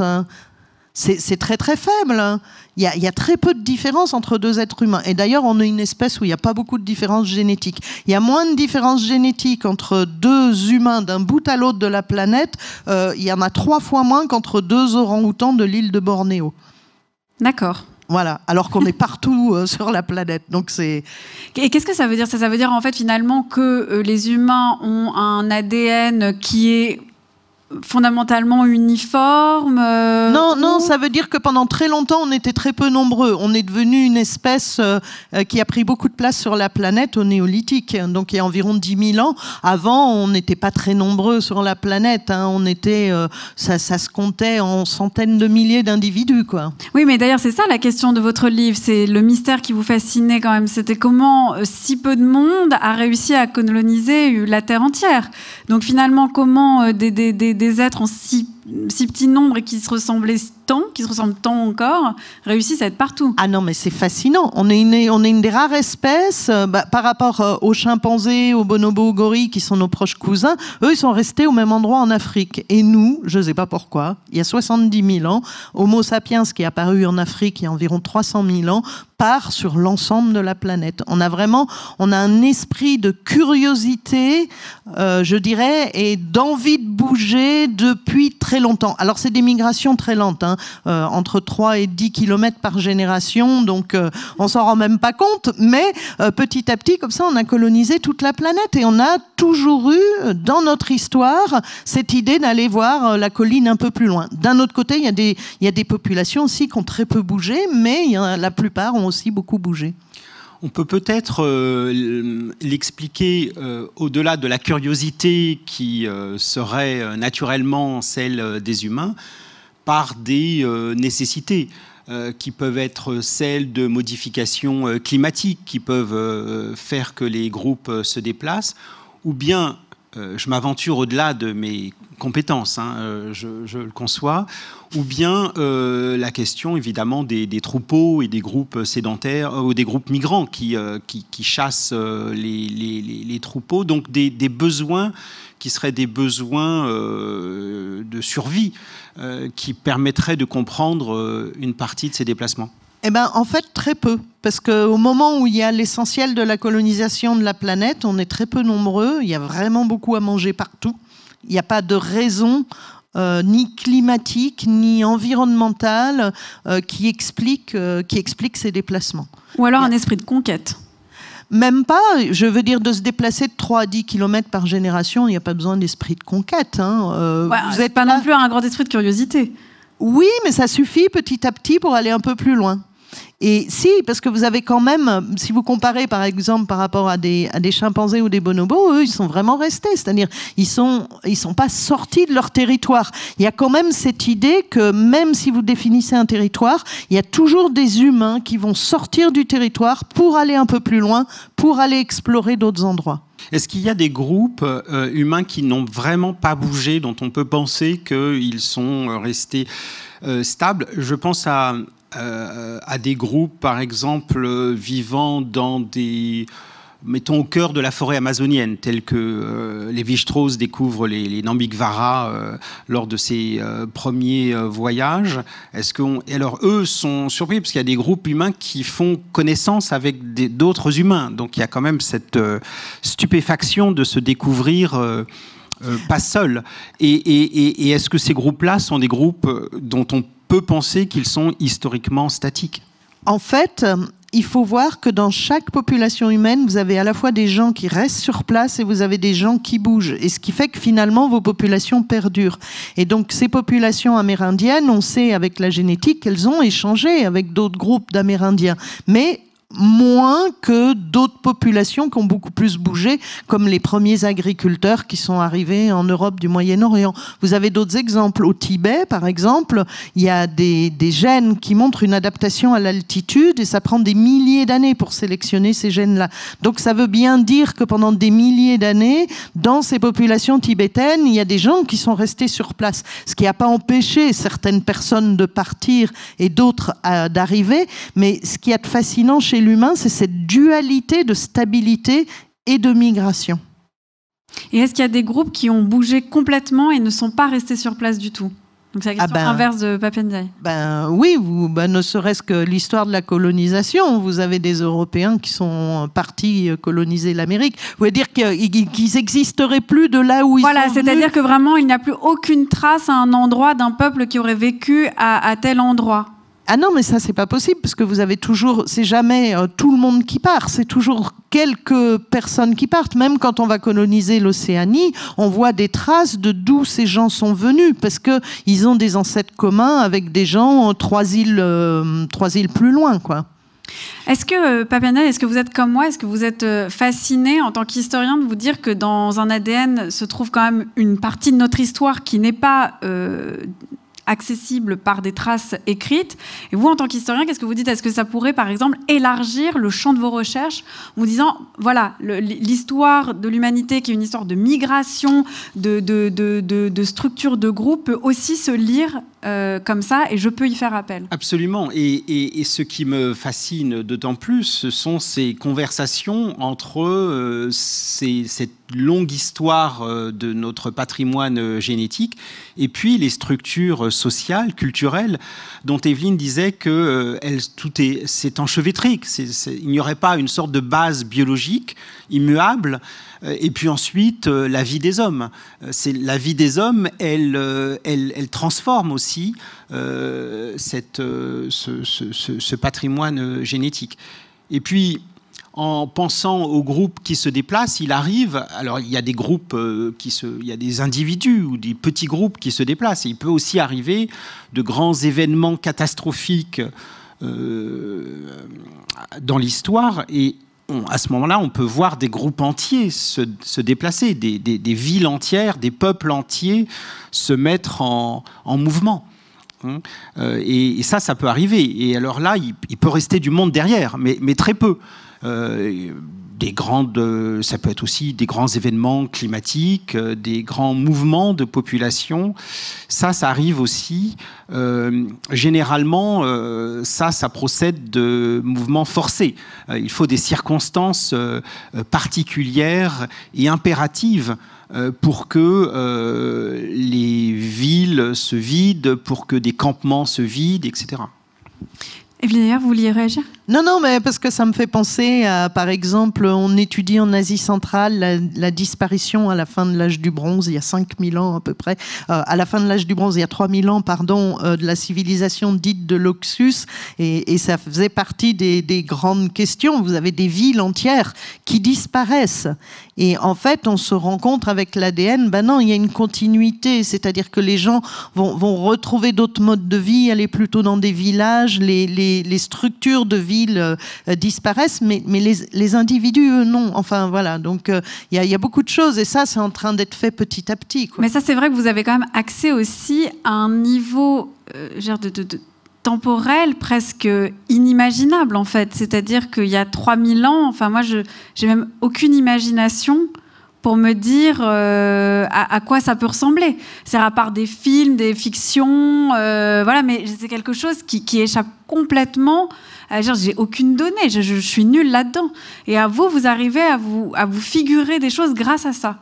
c'est très très faible il y, a, il y, a, très peu de différence entre deux êtres humains. Et d'ailleurs, on est une espèce où il n'y a pas beaucoup de différences génétiques. Il y a moins de différences génétiques entre deux humains d'un bout à l'autre de la planète. Euh, il y en a trois fois moins qu'entre deux orang-outans de l'île de Bornéo. D'accord. Voilà, alors qu'on est partout euh, sur la planète. Donc c'est. Et qu'est-ce que ça veut dire? Ça, ça veut dire en fait finalement que euh, les humains ont un ADN qui est fondamentalement uniforme euh, Non, non, ça veut dire que pendant très longtemps, on était très peu nombreux. On est devenu une espèce euh, euh, qui a pris beaucoup de place sur la planète au néolithique. Donc il y a environ 10 000 ans. Avant, on n'était pas très nombreux sur la planète. Hein. On était, ça, ça, se comptait en centaines de milliers d'individus, quoi. Oui, mais d'ailleurs, c'est ça la question de votre livre. C'est le mystère qui vous fascinait quand même. C'était comment si peu de monde a réussi à coloniser la Terre entière. Donc finalement, comment des, des, des des êtres en si si petit nombre et qui se ressemblaient tant, qui se ressemblent tant encore, réussissent à être partout. Ah non, mais c'est fascinant. On est une, des rares espèces euh, bah, par rapport euh, aux chimpanzés, aux bonobos, aux gorilles, qui sont nos proches cousins. Eux, ils sont restés au même endroit en Afrique. Et nous, je ne sais pas pourquoi, il y a 70 000 ans, Homo sapiens, qui est apparu en Afrique il y a environ 300 000 ans, part sur l'ensemble de la planète. On a vraiment, on a un esprit de curiosité, euh, je dirais, et d'envie de bouger depuis très longtemps. Alors c'est des migrations très lentes, hein, euh, entre 3 et 10 km par génération, donc euh, on s'en rend même pas compte, mais petit à petit, comme ça, on a colonisé toute la planète et on a toujours eu dans notre histoire cette idée d'aller voir la colline un peu plus loin. D'un autre côté, il y, a des, populations aussi qui ont très peu bougé, mais la plupart ont aussi beaucoup bougé. On peut peut-être euh, l'expliquer euh, au-delà de la curiosité qui euh, serait naturellement celle des humains par des nécessités qui peuvent être celles de modifications climatiques qui peuvent faire que les groupes se déplacent ou bien euh, je m'aventure au-delà de mes compétences, hein, euh, je, le conçois, ou bien euh, la question évidemment des, troupeaux et des groupes sédentaires ou des groupes migrants qui, qui, chassent les, troupeaux, donc des, besoins qui seraient des besoins de survie qui permettraient de comprendre une partie de ces déplacements. Eh ben, en fait, très peu. Parce qu'au moment où il y a l'essentiel de la colonisation de la planète, on est très peu nombreux. Il y a vraiment beaucoup à manger partout. Il n'y a pas de raison euh, ni climatique ni environnementale euh, qui, explique, euh, qui explique ces déplacements. Ou alors un esprit de conquête même pas, je veux dire, de se déplacer de 3 à 10 km par génération, il n'y a pas besoin d'esprit de conquête. Hein. vous n'êtes pas non plus un grand esprit de curiosité. Oui, mais ça suffit petit à petit pour aller un peu plus loin. Et si, parce que vous avez quand même, si vous comparez par exemple par rapport à des, chimpanzés ou des bonobos, eux, ils sont vraiment restés. C'est-à-dire, ils sont, ils sont pas sortis de leur territoire. Il y a quand même cette idée que même si vous définissez un territoire, il y a toujours des humains qui vont sortir du territoire pour aller un peu plus loin, pour aller explorer d'autres endroits. Est-ce qu'il y a des groupes euh, humains qui n'ont vraiment pas bougé, dont on peut penser qu'ils sont restés euh, stables? Je pense à, euh, à des groupes, par exemple, vivant dans des mettons au cœur de la forêt amazonienne, tels que euh, les Lévi-Strauss découvre les, les Nambikvara euh, lors de ses premiers voyages. Est-ce que alors eux sont surpris parce qu'il y a des groupes humains qui font connaissance avec d'autres humains, donc il y a quand même cette stupéfaction de se découvrir. pas seul. Et, et est-ce que ces groupes-là sont des groupes dont on peut penser qu'ils sont historiquement statiques En fait, euh, il faut voir que dans chaque population humaine, vous avez à la fois des gens qui restent sur place et vous avez des gens qui bougent. Et ce qui fait que finalement, vos populations perdurent. Et donc, ces populations amérindiennes, on sait avec la génétique qu'elles ont échangé avec d'autres groupes d'Amérindiens. Mais moins que d'autres populations qui ont beaucoup plus bougé, comme les premiers agriculteurs qui sont arrivés en Europe du Moyen-Orient. Vous avez d'autres exemples. Au Tibet, par exemple, il y a des, gènes qui montrent une adaptation à l'altitude et ça prend des milliers d'années pour sélectionner ces gènes-là. Donc ça veut bien dire que pendant des milliers d'années, dans ces populations tibétaines, il y a des gens qui sont restés sur place, ce qui n'a pas empêché certaines personnes de partir et d'autres d'arriver. Mais ce qui est fascinant chez l'humain, c'est cette dualité de stabilité et de migration. Et est-ce qu'il y a des groupes qui ont bougé complètement et ne sont pas restés sur place du tout? Donc c'est la question ah ben, inverse de Papendiaï. Ben oui, vous, ben, ne serait-ce que l'histoire de la colonisation. Vous avez des Européens qui sont partis coloniser l'Amérique. Vous voulez dire qu'ils n'existeraient plus de là où ils voilà, sont Voilà, c'est-à-dire que vraiment il n'y a plus aucune trace à un endroit d'un peuple qui aurait vécu à tel endroit. Ah non, mais ça, c'est pas possible, parce que vous avez toujours, c'est jamais euh, tout le monde qui part, c'est toujours quelques personnes qui partent. Même quand on va coloniser l'Océanie, on voit des traces de d'où ces gens sont venus, parce qu'ils ont des ancêtres communs avec des gens euh, trois îles, euh, trois îles plus loin, quoi. Est-ce que, Papiana, est-ce que vous êtes comme moi Est-ce que vous êtes fasciné en tant qu'historien de vous dire que dans un ADN se trouve quand même une partie de notre histoire qui n'est pas accessible par des traces écrites. Et vous, en tant qu'historien, qu'est-ce que vous dites? Est-ce que ça pourrait, par exemple, élargir le champ de vos recherches en vous disant, voilà, l'histoire de l'humanité, qui est une histoire de migration, de, de, de, de structure de groupe, peut aussi se lire euh, comme ça et je peux y faire appel. Absolument. Et, ce qui me fascine d'autant plus, ce sont ces conversations entre euh, cette longue histoire euh, de notre patrimoine génétique et puis les structures sociales, culturelles, dont Evelyne disait que tout est, c'est enchevêtré. il n'y aurait pas une sorte de base biologique immuable. Et puis ensuite, la vie des hommes. C'est la vie des hommes, elle, elle, elle transforme aussi euh, cette, euh, ce, patrimoine génétique. Et puis, en pensant aux groupes qui se déplacent, il arrive, alors il y a des groupes euh, qui se, il y a des individus ou des petits groupes qui se déplacent. il peut aussi arriver de grands événements catastrophiques dans l'histoire et à ce moment-là, on peut voir des groupes entiers se, déplacer, des, villes entières, des peuples entiers se mettre en, mouvement. Hein. Euh, et, ça, ça peut arriver. Et alors là, il, peut rester du monde derrière, mais, mais très peu. Euh, des grandes, ça peut être aussi des grands événements climatiques, euh, des grands mouvements de population. Ça, ça arrive aussi. Euh, généralement, euh, ça, ça procède de mouvements forcés. il faut des circonstances particulières et impératives pour que les villes se vident, pour que des campements se vident, etc. Evelyne, vous vouliez réagir? Non, non, mais parce que ça me fait penser à, par exemple, on étudie en Asie centrale la, disparition à la fin de l'âge du bronze, il y a 5000 ans à peu près, euh, à la fin de l'âge du bronze, il y a 3000 ans, pardon, euh, de la civilisation dite de l'Oxus, et, ça faisait partie des, grandes questions. Vous avez des villes entières qui disparaissent. Et en fait, on se rencontre avec l'ADN, ben non, il y a une continuité, c'est-à-dire que les gens vont, retrouver d'autres modes de vie, aller plutôt dans des villages, les, les structures de vie euh, disparaissent, mais, les, individus, eux, non. Enfin, voilà. Donc, euh, il y, a beaucoup de choses, et ça, c'est en train d'être fait petit à petit. Mais ça, c'est vrai que vous avez quand même accès aussi à un niveau euh, de, temporel presque inimaginable, en fait. C'est-à-dire qu'il y a 3000 ans, enfin, moi, je j'ai même aucune imagination pour me dire à, quoi ça peut ressembler. C'est à part des films, des fictions, voilà, mais c'est quelque chose qui échappe complètement j'ai aucune donnée, je, suis nulle là-dedans. Et à vous, vous arrivez à vous, à vous figurer des choses grâce à ça.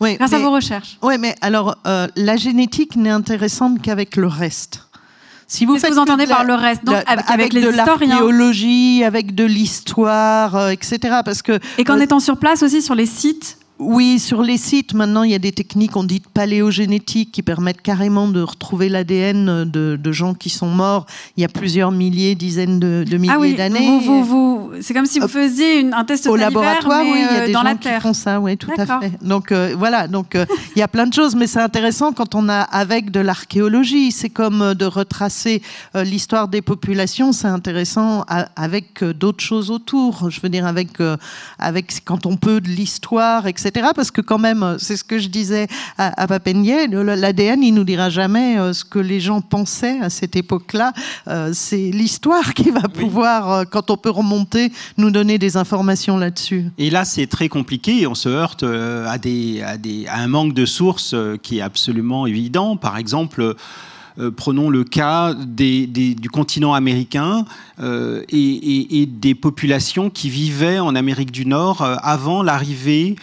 Oui, grâce à vos recherches. Oui, mais alors, euh, la génétique n'est intéressante qu'avec le reste. Si vous que vous entendez par le reste Donc, avec, les de l'archéologie, avec de l'histoire, euh, etc. Parce que, Et qu'en euh, étant sur place aussi, sur les sites oui, sur les sites, maintenant, il y a des techniques, on dit paléogénétiques, qui permettent carrément de retrouver l'ADN de, gens qui sont morts il y a plusieurs milliers, dizaines de, milliers ah oui, d'années. Vous, vous, c'est comme si vous faisiez une, un test au laboratoire, mais oui, il y a euh, des dans gens la qui font ça, oui, tout à fait. Donc euh, voilà, donc euh, il y a plein de choses, mais c'est intéressant quand on a avec de l'archéologie. C'est comme de retracer l'histoire des populations, c'est intéressant avec d'autres choses autour. Je veux dire avec avec quand on peut de l'histoire, etc. Parce que quand même, c'est ce que je disais à, à l'ADN, il nous dira jamais euh, ce que les gens pensaient à cette époque-là. Euh, c'est l'histoire qui va pouvoir, euh, quand on peut remonter, nous donner des informations là-dessus. Et là, c'est très compliqué. On se heurte à, des, à, des, à un manque de sources qui est absolument évident. Par exemple, prenons le cas des, du continent américain et, et, des populations qui vivaient en Amérique du Nord avant l'arrivée euh,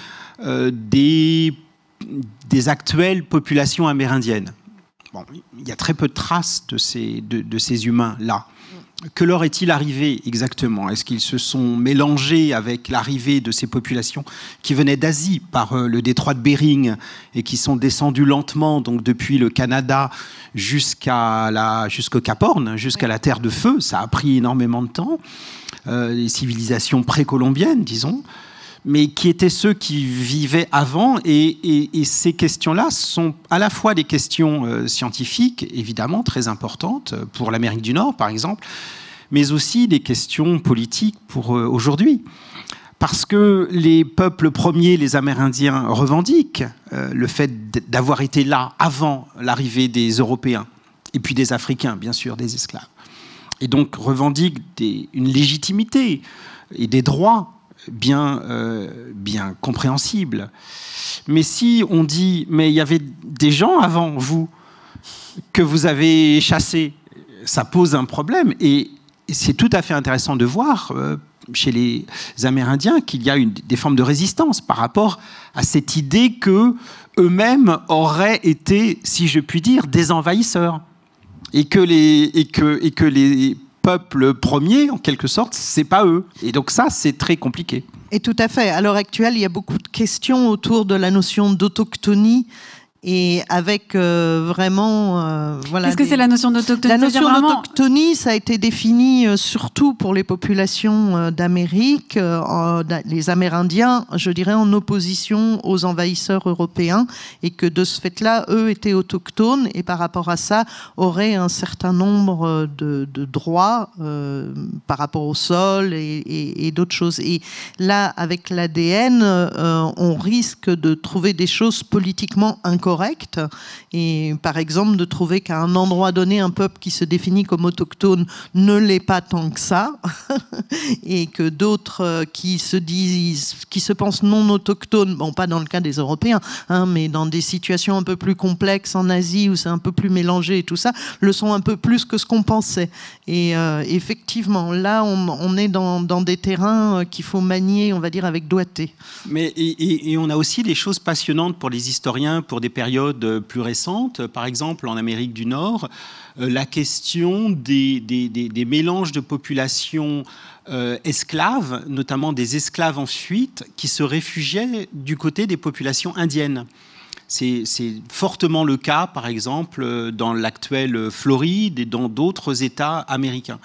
des, des actuelles populations amérindiennes. Bon, il y a très peu de traces de ces, humains-là. Que leur est-il arrivé exactement? Est-ce qu'ils se sont mélangés avec l'arrivée de ces populations qui venaient d'Asie par euh, le détroit de Bering et qui sont descendues lentement, donc depuis le Canada jusqu'au Cap Horn, jusqu'à la Terre de Feu? Ça a pris énormément de temps. Euh, les civilisations précolombiennes, disons mais qui étaient ceux qui vivaient avant. Et, ces questions-là sont à la fois des questions euh, scientifiques, évidemment, très importantes, euh, pour l'Amérique du Nord, par exemple, mais aussi des questions politiques pour euh, aujourd'hui. Parce que les peuples premiers, les Amérindiens, revendiquent le fait d'avoir été là avant l'arrivée des Européens et puis des Africains, bien sûr, des esclaves. Et donc revendiquent une légitimité et des droits bien, euh, bien compréhensibles. Mais si on dit, mais il y avait des gens avant vous que vous avez chassés, ça pose un problème. Et c'est tout à fait intéressant de voir euh, chez les Amérindiens qu'il y a des formes de résistance par rapport à cette idée que eux-mêmes auraient été, si je puis dire, des envahisseurs. Et que les, et que, et que les peuples premiers, en quelque sorte, c'est pas eux. Et donc ça, c'est très compliqué. Et tout à fait. À l'heure actuelle, il y a beaucoup de questions autour de la notion d'autochtonie et avec euh, vraiment euh, voilà. Qu'est-ce que c'est la notion d'autochtonie? La notion d'autochtonie, ça a été défini euh, surtout pour les populations d'Amérique, les Amérindiens, je dirais en opposition aux envahisseurs européens, et que de ce fait-là, eux étaient autochtones et par rapport à ça auraient un certain nombre de, de droits par rapport au sol et, et, et d'autres choses. Et là, avec l'ADN, on risque de trouver des choses politiquement incorrectes et par exemple, de trouver qu'à un endroit donné, un peuple qui se définit comme autochtone ne l'est pas tant que ça, et que d'autres euh, qui se disent, qui se pensent non autochtones, bon, pas dans le cas des Européens, hein, mais dans des situations un peu plus complexes en Asie où c'est un peu plus mélangé et tout ça, le sont un peu plus que ce qu'on pensait. Et euh, effectivement, là, on, est dans, des terrains euh, qu'il faut manier, on va dire, avec doigté. Mais et, on a aussi des choses passionnantes pour les historiens, pour des période plus récente, par exemple en Amérique du Nord, euh, la question des, mélanges de populations euh, esclaves, notamment des esclaves en fuite, qui se réfugiaient du côté des populations indiennes. C'est fortement le cas, par exemple, dans l'actuelle Floride et dans d'autres États américains.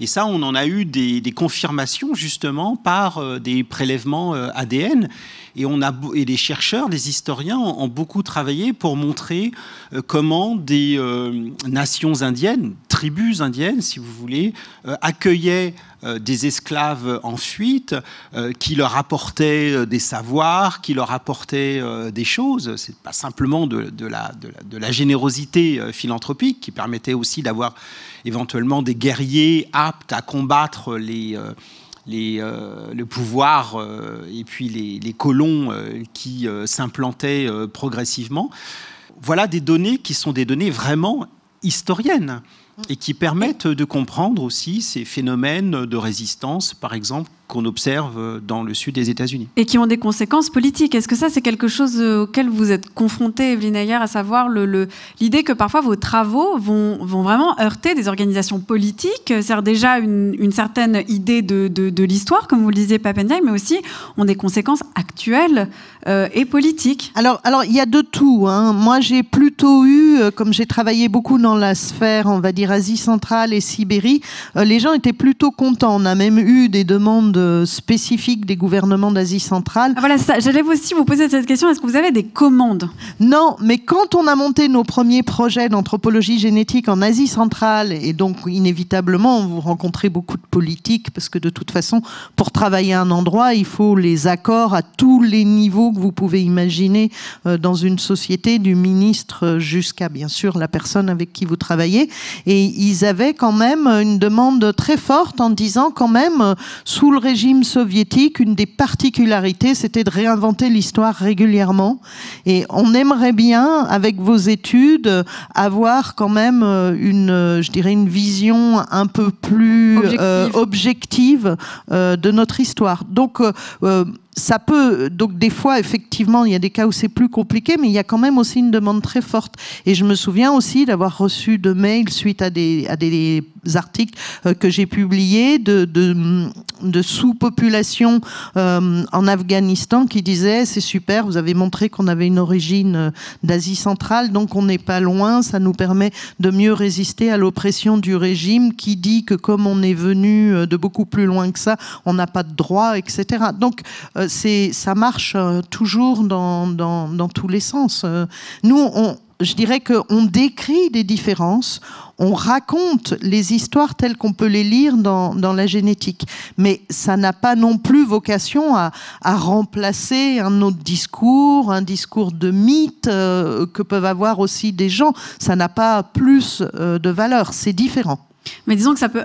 Et ça, on en a eu des, confirmations justement par euh, des prélèvements ADN. Et, on a, et les chercheurs, les historiens ont, beaucoup travaillé pour montrer euh, comment des euh, nations indiennes, tribus indiennes, si vous voulez, euh, accueillaient des esclaves en fuite, qui leur apportaient des savoirs, qui leur apportaient des choses. C'est pas simplement de, la, générosité philanthropique qui permettait aussi d'avoir éventuellement des guerriers aptes à combattre les euh, le pouvoir euh, et puis les, colons euh, qui s'implantaient progressivement. Voilà des données qui sont des données vraiment historiennes et qui permettent de comprendre aussi ces phénomènes de résistance, par exemple, qu'on observe dans le sud des États-Unis. Et qui ont des conséquences politiques. Est-ce que ça, c'est quelque chose auquel vous êtes confronté, Evelyne Ayer, à savoir l'idée que parfois vos travaux vont, vont, vraiment heurter des organisations politiques C'est déjà une, une, certaine idée de, de, l'histoire, comme vous le disiez, Papendiaï, mais aussi ont des conséquences actuelles euh, et politiques. Alors, alors, il y a de tout. Hein. Moi, j'ai plutôt eu, euh, comme j'ai travaillé beaucoup dans la sphère, on va dire, Asie centrale et Sibérie, euh, les gens étaient plutôt contents. On a même eu des demandes spécifiques des gouvernements d'Asie centrale. Ah, voilà, j'allais aussi vous poser cette question. Est-ce que vous avez des commandes? Non, mais quand on a monté nos premiers projets d'anthropologie génétique en Asie centrale, et donc inévitablement, vous rencontrez beaucoup de politiques, parce que de toute façon, pour travailler à un endroit, il faut les accords à tous les niveaux que vous pouvez imaginer euh, dans une société, du ministre jusqu'à, bien sûr, la personne avec qui vous travaillez. Et ils avaient quand même une demande très forte en disant quand même, sous le régime soviétique, une des particularités, c'était de réinventer l'histoire régulièrement. Et on aimerait bien, avec vos études, avoir quand même euh, une, je dirais, une vision un peu plus objective, euh, de notre histoire. Donc, ça peut, donc des fois, effectivement, il y a des cas où c'est plus compliqué, mais il y a quand même aussi une demande très forte. Et je me souviens aussi d'avoir reçu de mails suite à des, à des articles euh, que j'ai publiés de, de, sous-population euh, en Afghanistan qui disaient c'est super, vous avez montré qu'on avait une origine euh, d'Asie centrale, donc on n'est pas loin, ça nous permet de mieux résister à l'oppression du régime qui dit que comme on est venu de beaucoup plus loin que ça, on n'a pas de droit, etc. Donc c'est ça marche toujours dans, tous les sens. Nous, on, je dirais qu'on décrit des différences, on raconte les histoires telles qu'on peut les lire dans, la génétique. Mais ça n'a pas non plus vocation à, remplacer un autre discours, un discours de mythe euh, que peuvent avoir aussi des gens. Ça n'a pas plus euh, de valeur, c'est différent. Mais disons que ça peut,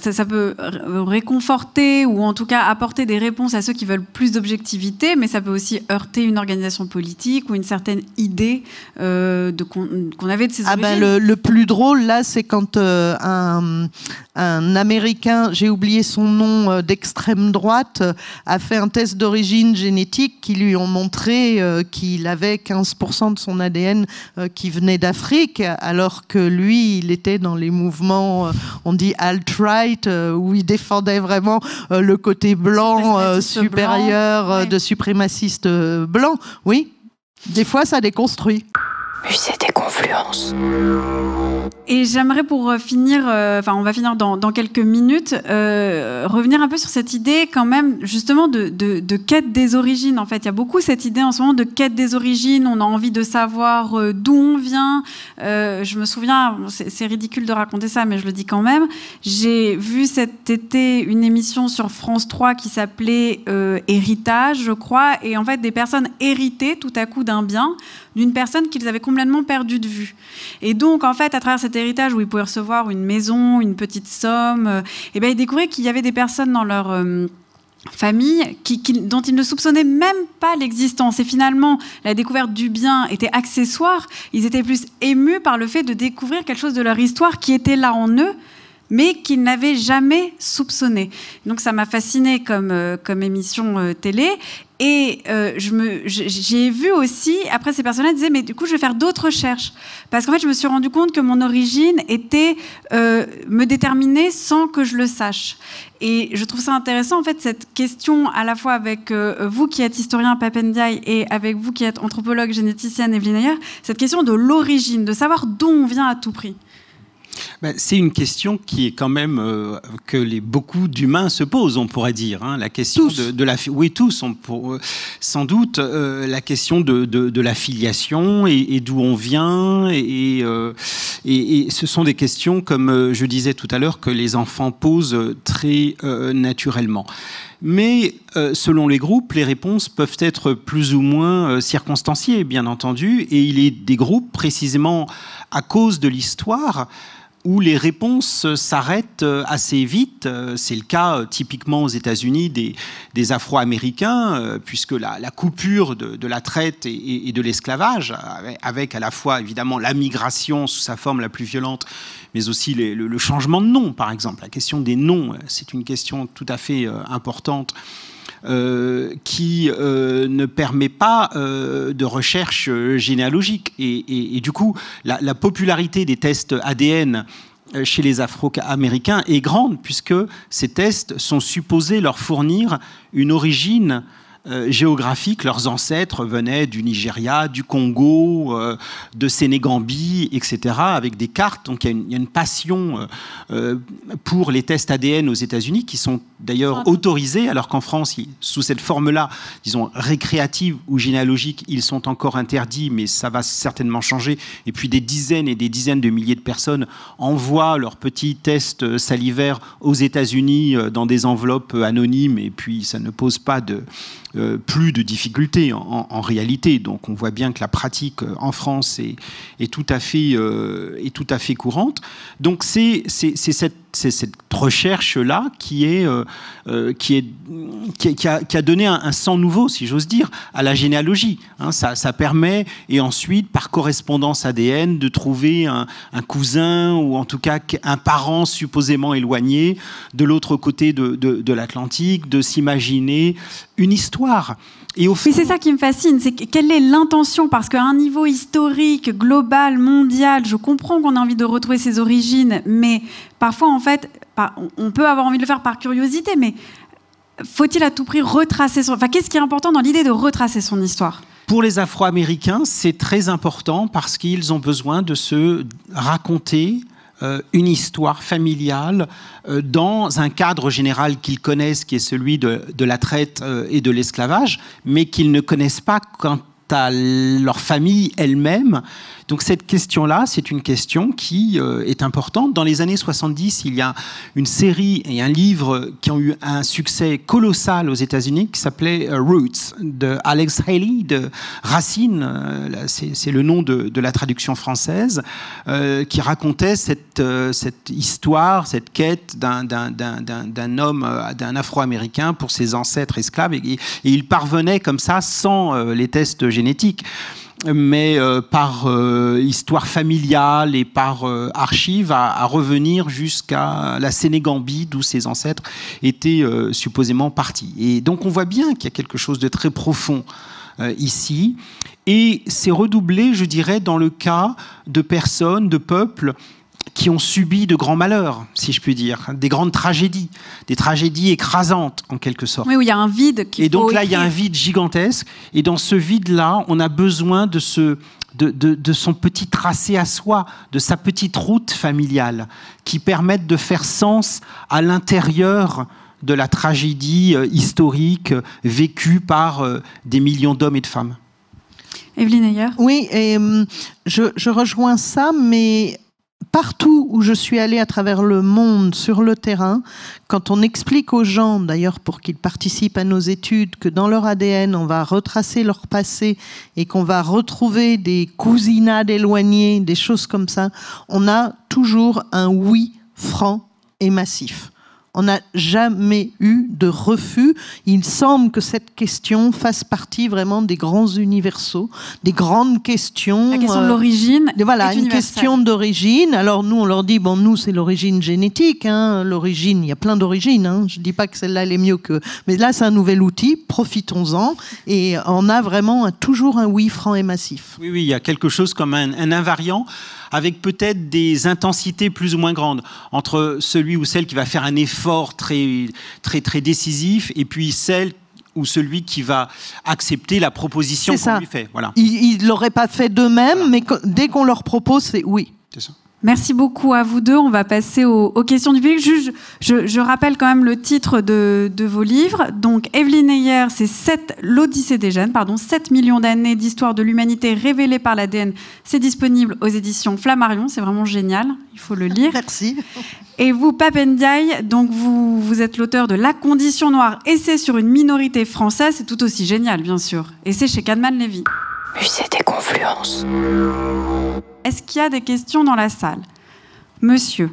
ça, peut réconforter ou en tout cas apporter des réponses à ceux qui veulent plus d'objectivité, mais ça peut aussi heurter une organisation politique ou une certaine idée euh, qu'on avait de ces ah ben le, plus drôle là, c'est quand euh, un, un, Américain, j'ai oublié son nom, euh, d'extrême droite, a fait un test d'origine génétique qui lui ont montré qu'il avait 15% de son ADN qui venait d'Afrique, alors que lui, il était dans les mouvements on dit alt-right, euh, où il défendait vraiment euh, le côté blanc euh, supérieur de suprémacistes blancs. Oui, des fois ça déconstruit. Musée des confluences. Et j'aimerais pour finir, enfin on va finir dans, quelques minutes, revenir un peu sur cette idée quand même justement de, de, quête des origines. En fait, il y a beaucoup cette idée en ce moment de quête des origines. On a envie de savoir d'où on vient. je me souviens, c'est ridicule de raconter ça, mais je le dis quand même. J'ai vu cet été une émission sur France 3 qui s'appelait Héritage, je crois, et en fait des personnes héritées tout à coup d'un bien d'une personne qu'ils avaient complètement perdu de vue. Et donc, en fait, à travers cet héritage où ils pouvaient recevoir une maison, une petite somme, et euh, eh ben, ils découvraient qu'il y avait des personnes dans leur... Euh, famille qui, dont ils ne soupçonnaient même pas l'existence. Et finalement, la découverte du bien était accessoire. Ils étaient plus émus par le fait de découvrir quelque chose de leur histoire qui était là en eux, mais qu'ils n'avaient jamais soupçonné. Donc ça m'a fasciné comme, euh, comme émission télé. Et euh, j'ai vu aussi, après ces personnes-là disaient, mais du coup, je vais faire d'autres recherches. Parce qu'en fait, je me suis rendu compte que mon origine était euh, me déterminer sans que je le sache. Et je trouve ça intéressant, en fait, cette question, à la fois avec euh, vous qui êtes historien Papendiaï et avec vous qui êtes anthropologue généticienne Evelyne Ayer, cette question de l'origine, de savoir d'où on vient à tout prix. Ben, c'est une question qui est quand même euh, que les, beaucoup d'humains se posent, on pourrait dire. Hein. la question De, la oui tous, on pour, euh, sans doute euh, la question de, de, la filiation et, d'où on vient et, et, ce sont des questions comme je disais tout à l'heure que les enfants posent très naturellement. Mais selon les groupes, les réponses peuvent être plus ou moins circonstanciées, bien entendu, et il est des groupes précisément à cause de l'histoire où les réponses s'arrêtent euh, assez vite. Euh, c'est le cas euh, typiquement aux États-Unis des, Afro-Américains, puisque la, coupure de, la traite et, de l'esclavage, avec à la fois évidemment la migration sous sa forme la plus violente, mais aussi le, changement de nom, par exemple. La question des noms, c'est une question tout à fait importante. Qui ne permet pas de recherche généalogique. Et, du coup, la, popularité des tests ADN euh, chez les Afro-Américains est grande, puisque ces tests sont supposés leur fournir une origine euh, géographiques. Leurs ancêtres venaient du Nigeria, du Congo, euh, de Sénégambie, etc., avec des cartes. Donc il y a une, passion euh, pour les tests ADN aux États-Unis qui sont d'ailleurs autorisés, alors qu'en France, sous cette forme-là, disons récréative ou généalogique, ils sont encore interdits, mais ça va certainement changer. Et puis des dizaines et des dizaines de milliers de personnes envoient leurs petits tests salivaires aux États-Unis dans des enveloppes anonymes, et puis ça ne pose pas de euh, plus de difficultés en, réalité. Donc on voit bien que la pratique euh, en France est, tout, à fait, euh, est tout à fait courante. Donc c'est cette c'est cette recherche-là qui, est, euh, euh, qui, est, qui, a, qui, a, donné un, sang nouveau, si j'ose dire, à la généalogie. Hein. ça, ça, permet, et ensuite, par correspondance ADN, de trouver un, cousin ou en tout cas un parent supposément éloigné de l'autre côté de, de l'Atlantique, de s'imaginer une histoire. Et au c'est ça qui me fascine, c'est quelle est l'intention? Parce qu'à un niveau historique, global, mondial, je comprends qu'on a envie de retrouver ses origines, mais parfois, en fait, on peut avoir envie de le faire par curiosité, mais faut-il à tout prix retracer son... Enfin, qu'est-ce qui est important dans l'idée de retracer son histoire? Pour les Afro-Américains, c'est très important parce qu'ils ont besoin de se raconter une histoire familiale euh, dans un cadre général qu'ils connaissent, qui est celui de, la traite euh, et de l'esclavage, mais qu'ils ne connaissent pas quant à leur famille elle-même. Donc cette question-là, c'est une question qui euh, est importante. Dans les années 70, il y a une série et un livre qui ont eu un succès colossal aux États-Unis qui s'appelait euh, Roots de Alex Haley de Racine, euh, c'est le nom de, la traduction française, qui racontait cette, cette histoire, cette quête d'un homme, d'un Afro-américain pour ses ancêtres esclaves, et, il parvenait comme ça sans les tests génétiques mais euh, par euh, histoire familiale et par euh, archives, à, revenir jusqu'à la Sénégambie, d'où ses ancêtres étaient supposément partis. Et donc on voit bien qu'il y a quelque chose de très profond ici, et c'est redoublé, je dirais, dans le cas de personnes, de peuples qui ont subi de grands malheurs, si je puis dire, des grandes tragédies, des tragédies écrasantes en quelque sorte. Oui, où il y a un vide. Et donc là, il y a un vide gigantesque. Et dans ce vide-là, on a besoin de, ce, de, de, son petit tracé à soi, de sa petite route familiale, qui permette de faire sens à l'intérieur de la tragédie euh, historique euh, vécue par euh, des millions d'hommes et de femmes. Evelyne Ayer Oui, et, hum, je, je rejoins ça, mais partout où je suis allée à travers le monde sur le terrain, quand on explique aux gens, d'ailleurs pour qu'ils participent à nos études, que dans leur ADN, on va retracer leur passé et qu'on va retrouver des cousinades éloignées, des choses comme ça, on a toujours un oui franc et massif. On n'a jamais eu de refus. Il semble que cette question fasse partie vraiment des grands universaux, des grandes questions. La question de euh, l'origine. voilà, une question d'origine. Alors nous, on leur dit bon, nous c'est l'origine génétique. Hein. L'origine, il y a plein d'origines. Hein. Je dis pas que celle-là elle est mieux que. Mais là, c'est un nouvel outil. Profitons-en. Et on a vraiment toujours un oui franc et massif. Oui, oui, il y a quelque chose comme un, un invariant avec peut-être des intensités plus ou moins grandes entre celui ou celle qui va faire un effort très, très, très décisif et puis celle ou celui qui va accepter la proposition qu'on lui fait. Voilà. Ils ne l'auraient pas fait d'eux-mêmes, mais dès qu'on leur propose, c'est oui. C'est ça. Merci beaucoup à vous deux. On va passer aux, questions du public. Je, je, rappelle quand même le titre de, vos livres. Donc, Evelyne Ayer, c'est l'Odyssée des gènes, pardon, 7 millions d'années d'histoire de l'humanité révélée par l'ADN. C'est disponible aux éditions Flammarion. C'est vraiment génial. Il faut le lire. Merci. Et vous, Papendiaï, donc vous, vous êtes l'auteur de La condition noire, essai sur une minorité française. C'est tout aussi génial, bien sûr. Et c'est chez Kahneman Levy. Musée des confluences. Est-ce qu'il y a des questions dans la salle? Monsieur.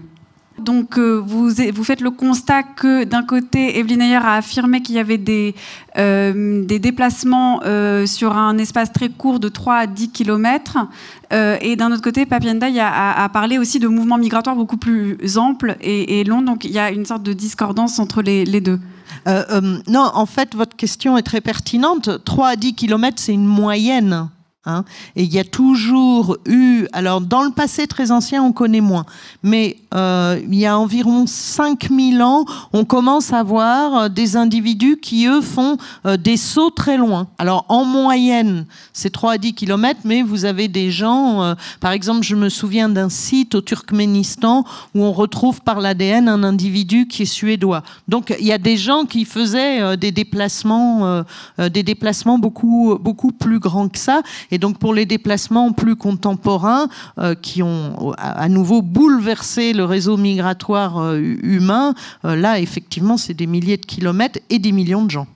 Donc euh, vous, faites le constat que d'un côté, Evelyne Ayer a affirmé qu'il y avait des, euh, déplacements euh, sur un espace très court de 3 à 10 km. et d'un autre côté, Papienda a, a, parlé aussi de mouvements migratoires beaucoup plus amples et, longs. Donc il y a une sorte de discordance entre les, les deux. non, en fait, votre question est très pertinente. 3 à 10 km, c'est une moyenne. Hein. Et il y a toujours eu, alors dans le passé très ancien, on connaît moins, mais euh, il y a environ 5000 ans, on commence à voir euh, des individus qui, eux, font euh, des sauts très loin. Alors en moyenne, c'est 3 à 10 km, mais vous avez des gens, par exemple, je me souviens d'un site au Turkménistan où on retrouve par l'ADN un individu qui est suédois. Donc il y a des gens qui faisaient des déplacements, des déplacements beaucoup, beaucoup plus grands que ça. Donc pour les déplacements plus contemporains euh, qui ont à nouveau bouleversé le réseau migratoire euh, humain, euh, là effectivement c'est des milliers de kilomètres et des millions de gens.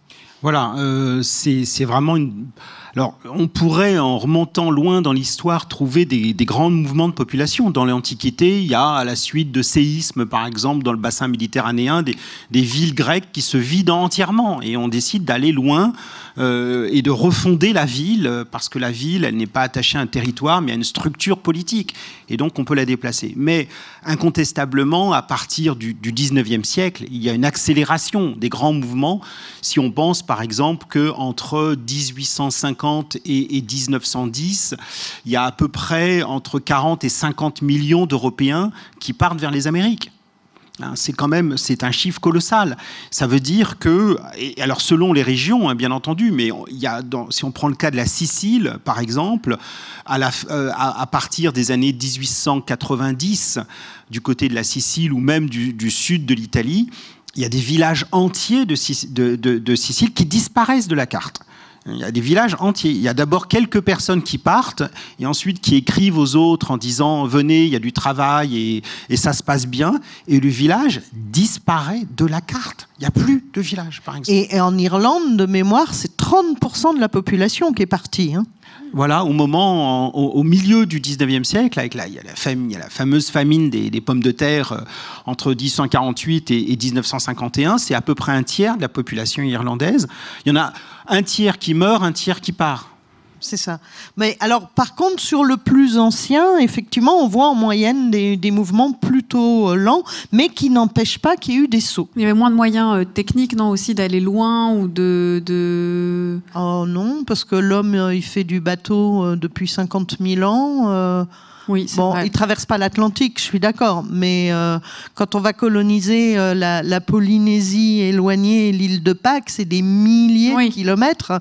Voilà, c'est vraiment une alors, on pourrait, en remontant loin dans l'histoire, trouver des, grands mouvements de population. Dans l'Antiquité, il y a, à la suite de séismes, par exemple, dans le bassin méditerranéen, des, villes grecques qui se vident entièrement. Et on décide d'aller loin euh, et de refonder la ville, parce que la ville, elle n'est pas attachée à un territoire, mais à une structure politique. Et donc, on peut la déplacer. Mais incontestablement, à partir du, du 19e siècle, il y a une accélération des grands mouvements. Si on pense, par exemple, qu'entre 1850 et, 1910, il y a à peu près entre 40 et 50 millions d'Européens qui partent vers les Amériques. Hein, c'est quand même c'est un chiffre colossal. Ça veut dire que, et alors selon les régions, hein, bien entendu, mais il y a si on prend le cas de la Sicile, par exemple, à, euh, partir des années 1890, du côté de la Sicile ou même du, sud de l'Italie, il y a des villages entiers de Sicile qui disparaissent de la carte Il y a des villages entiers. Il y a d'abord quelques personnes qui partent et ensuite qui écrivent aux autres en disant venez, il y a du travail et, et ça se passe bien. Et le village disparaît de la carte. Il n'y a plus de village, par exemple. Et, et en Irlande, de mémoire, c'est 30% de la population qui est partie. Hein. Voilà, au moment, en- au, au milieu du 19e siècle, avec la, il, y a la fam- il y a la fameuse famine des, des pommes de terre euh, entre 1848 et, et 1951, c'est à peu près un tiers de la population irlandaise. Il y en a un tiers qui meurt, un tiers qui part. C'est ça. Mais alors, par contre, sur le plus ancien, effectivement, on voit en moyenne des, des mouvements plutôt euh, lents, mais qui n'empêchent pas qu'il y ait eu des sauts. Il y avait moins de moyens euh, techniques, non, aussi d'aller loin ou de. de... Oh non, parce que l'homme, euh, il fait du bateau euh, depuis 50 000 ans. Oui, c'est Bon, vrai. il traverse pas l'Atlantique, je suis d'accord, mais euh, quand on va coloniser euh, la, la Polynésie éloignée, l'île de Pâques, c'est des milliers Oui. de kilomètres.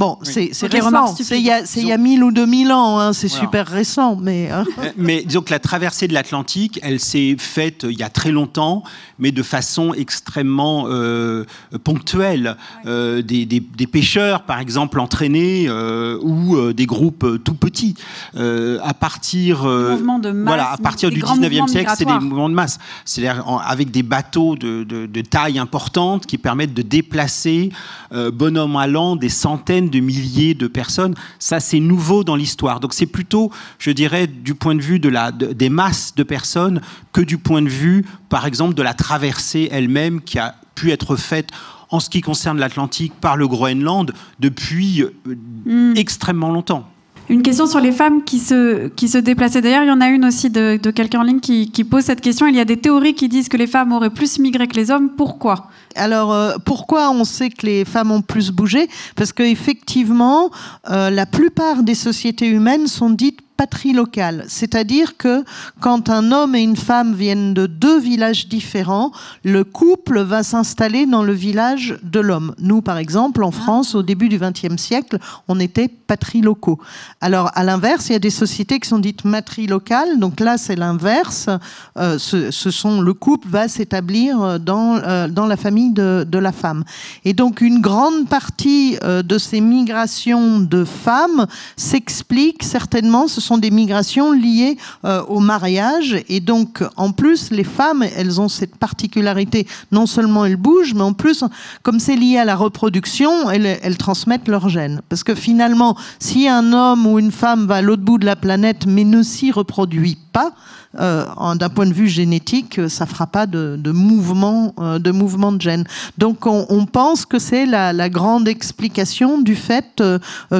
Bon, Oui. c'est récent, c'est il y a, c'est il y a 1000 ou 2000 ans, hein, c'est Voilà. super récent, mais euh, Euh, Mais disons que la traversée de l'Atlantique, elle s'est faite euh, il y a très longtemps, mais de façon extrêmement euh, ponctuelle. Euh, des, des- des pêcheurs, par exemple, entraînés, euh, ou euh, des groupes euh, tout petits. Euh, à partir, euh, mouvements de masse, voilà, à partir du grands 19e mouvements siècle, c'est des mouvements de masse. C'est-à-dire avec des bateaux de, de- de taille importante qui permettent de déplacer, euh, bonhomme à l'an, des centaines de milliers de personnes. Ça, c'est nouveau dans l'histoire. Donc c'est plutôt, je dirais, du point de vue de la, de- des masses de personnes que du point de vue, par exemple, de la traversée elle-même qui a pu être faite en ce qui concerne l'Atlantique par le Groenland depuis euh, Hmm. extrêmement longtemps. Une question sur les femmes qui se, qui se déplaçaient. D'ailleurs, il y en a une aussi de, de quelqu'un en ligne qui, qui pose cette question. Il y a des théories qui disent que les femmes auraient plus migré que les hommes. Pourquoi? Alors, euh, pourquoi on sait que les femmes ont plus bougé? Parce qu'effectivement, euh, la plupart des sociétés humaines sont dites patrilocales. C'est-à-dire que quand un homme et une femme viennent de deux villages différents, le couple va s'installer dans le village de l'homme. Nous, par exemple, en France, au début du XXe siècle, on était patrilocaux. Alors, à l'inverse, il y a des sociétés qui sont dites matrilocales. Donc là, c'est l'inverse. Euh, ce, ce sont le couple va s'établir dans euh, dans la famille de, de la femme. Et donc, une grande partie euh, de ces migrations de femmes s'explique certainement. Ce sont des migrations liées euh, au mariage. Et donc, en plus, les femmes, elles ont cette particularité. Non seulement elles bougent, mais en plus, comme c'est lié à la reproduction, elles, transmettent leurs gènes. Parce que finalement, si un homme ou une femme va à l'autre bout de la planète, mais ne s'y reproduit pas, euh, d'un point de vue génétique, euh, ça fera pas de, mouvement, de mouvement de gènes. Donc, on, pense que c'est la, grande explication du fait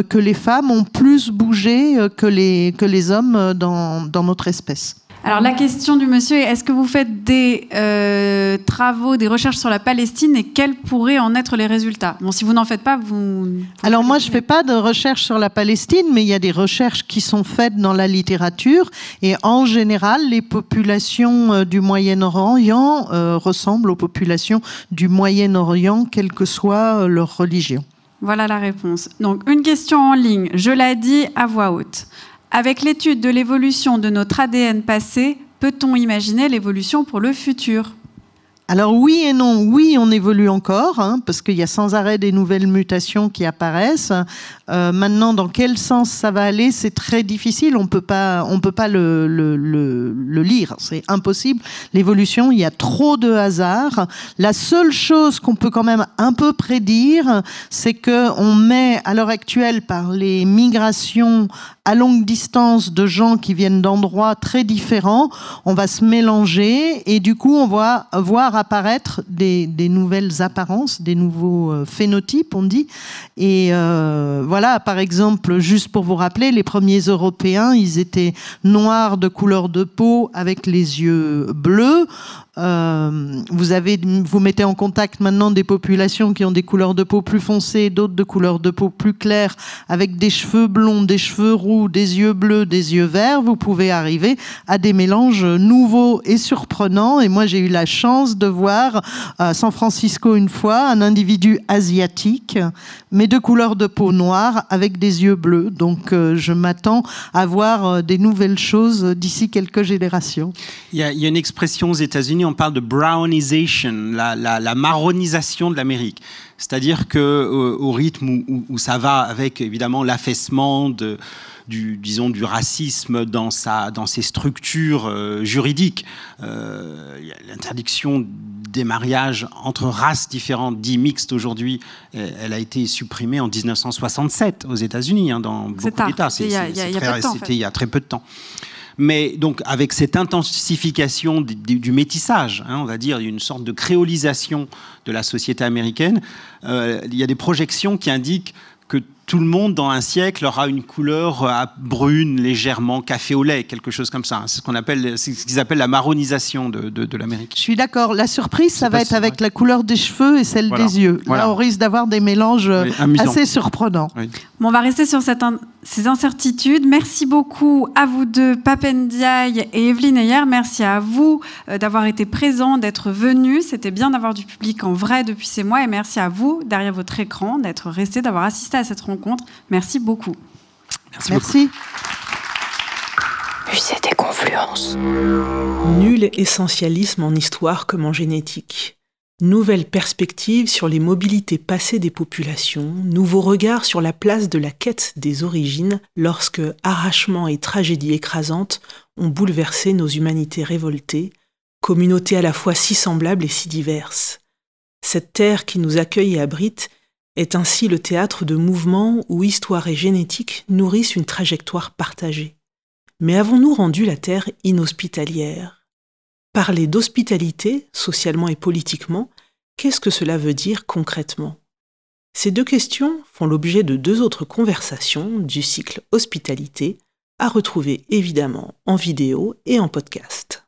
que les femmes ont plus bougé que les que les hommes euh, dans, dans notre espèce. Alors, la question du monsieur est est-ce que vous faites des euh, travaux, des recherches sur la Palestine et quels pourraient en être les résultats? Bon, si vous n'en faites pas, vous. vous- Alors moi, je fais pas de recherche sur la Palestine, mais il y a des recherches qui sont faites dans la littérature. Et en général, les populations euh, du Moyen-Orient euh, ressemblent aux populations du Moyen-Orient, quelle que soit leur religion. Voilà la réponse. Donc, une question en ligne. Je la dis à voix haute. Avec l'étude de l'évolution de notre ADN passé, peut-on imaginer l'évolution pour le futur? Alors oui et non. Oui, on évolue encore, hein, parce qu'il y a sans arrêt des nouvelles mutations qui apparaissent. Euh, maintenant, dans quel sens ça va aller, c'est très difficile. On peut pas, on peut pas le, lire. C'est impossible. L'évolution, il y a trop de hasard. La seule chose qu'on peut quand même un peu prédire, c'est que on met à l'heure actuelle par les migrations à longue distance de gens qui viennent d'endroits très différents, on va se mélanger et du coup on va voir apparaître des, des nouvelles apparences, des nouveaux euh, phénotypes, on dit. Et euh, voilà, par exemple, juste pour vous rappeler, les premiers Européens, ils étaient noirs de couleur de peau avec les yeux bleus. Euh, vous avez, vous mettez en contact maintenant des populations qui ont des couleurs de peau plus foncées, d'autres de couleurs de peau plus claires, avec des cheveux blonds, des cheveux roux, des yeux bleus, des yeux verts. Vous pouvez arriver à des mélanges nouveaux et surprenants. Et moi, j'ai eu la chance de voir à San Francisco une fois un individu asiatique, mais de couleur de peau noire avec des yeux bleus. Donc euh, je m'attends à voir euh, des nouvelles choses d'ici quelques générations. Il y, a, une expression aux États-Unis, on parle de brownization, la, marronisation de l'Amérique. C'est-à-dire que euh, au rythme où, ça va avec évidemment l'affaissement de du, disons, du racisme dans, sa, dans ses structures euh, juridiques. Euh, L'interdiction des mariages entre races différentes, dits mixtes aujourd'hui, elle a été supprimée en 1967 aux États-Unis, hein, dans beaucoup d'États. C'était il y a très peu de temps. Mais donc, avec cette intensification du, métissage, hein, on va dire, une sorte de créolisation de la société américaine, euh, il y a des projections qui indiquent que tout le monde dans un siècle aura une couleur euh, brune, légèrement café au lait, quelque chose comme ça. C'est ce qu'on appelle, ce qu'ils appellent la marronisation de, de, l'Amérique. Je suis d'accord. La surprise, ça va être avec la couleur des cheveux et celle des yeux. Là, on risque d'avoir des mélanges euh, assez surprenants. Bon, on va rester sur cette ces incertitudes. Merci beaucoup à vous deux, Papendiaï et Evelyne Ayer. Merci à vous euh, d'avoir été présents, d'être venus. C'était bien d'avoir du public en vrai depuis ces mois. Et merci à vous, derrière votre écran, d'être restés, d'avoir assisté à cette rencontre Merci beaucoup. Merci. Merci. des confluences. Nul essentialisme en histoire comme en génétique. Nouvelle perspective sur les mobilités passées des populations, nouveau regard sur la place de la quête des origines lorsque arrachement et tragédie écrasante ont bouleversé nos humanités révoltées, communautés à la fois si semblables et si diverses. Cette terre qui nous accueille et abrite est ainsi le théâtre de mouvements où histoire et génétique nourrissent une trajectoire partagée. Mais avons-nous rendu la Terre inhospitalière? Parler d'hospitalité, socialement et politiquement, qu'est-ce que cela veut dire concrètement? Ces deux questions font l'objet de deux autres conversations du cycle Hospitalité, à retrouver évidemment en vidéo et en podcast.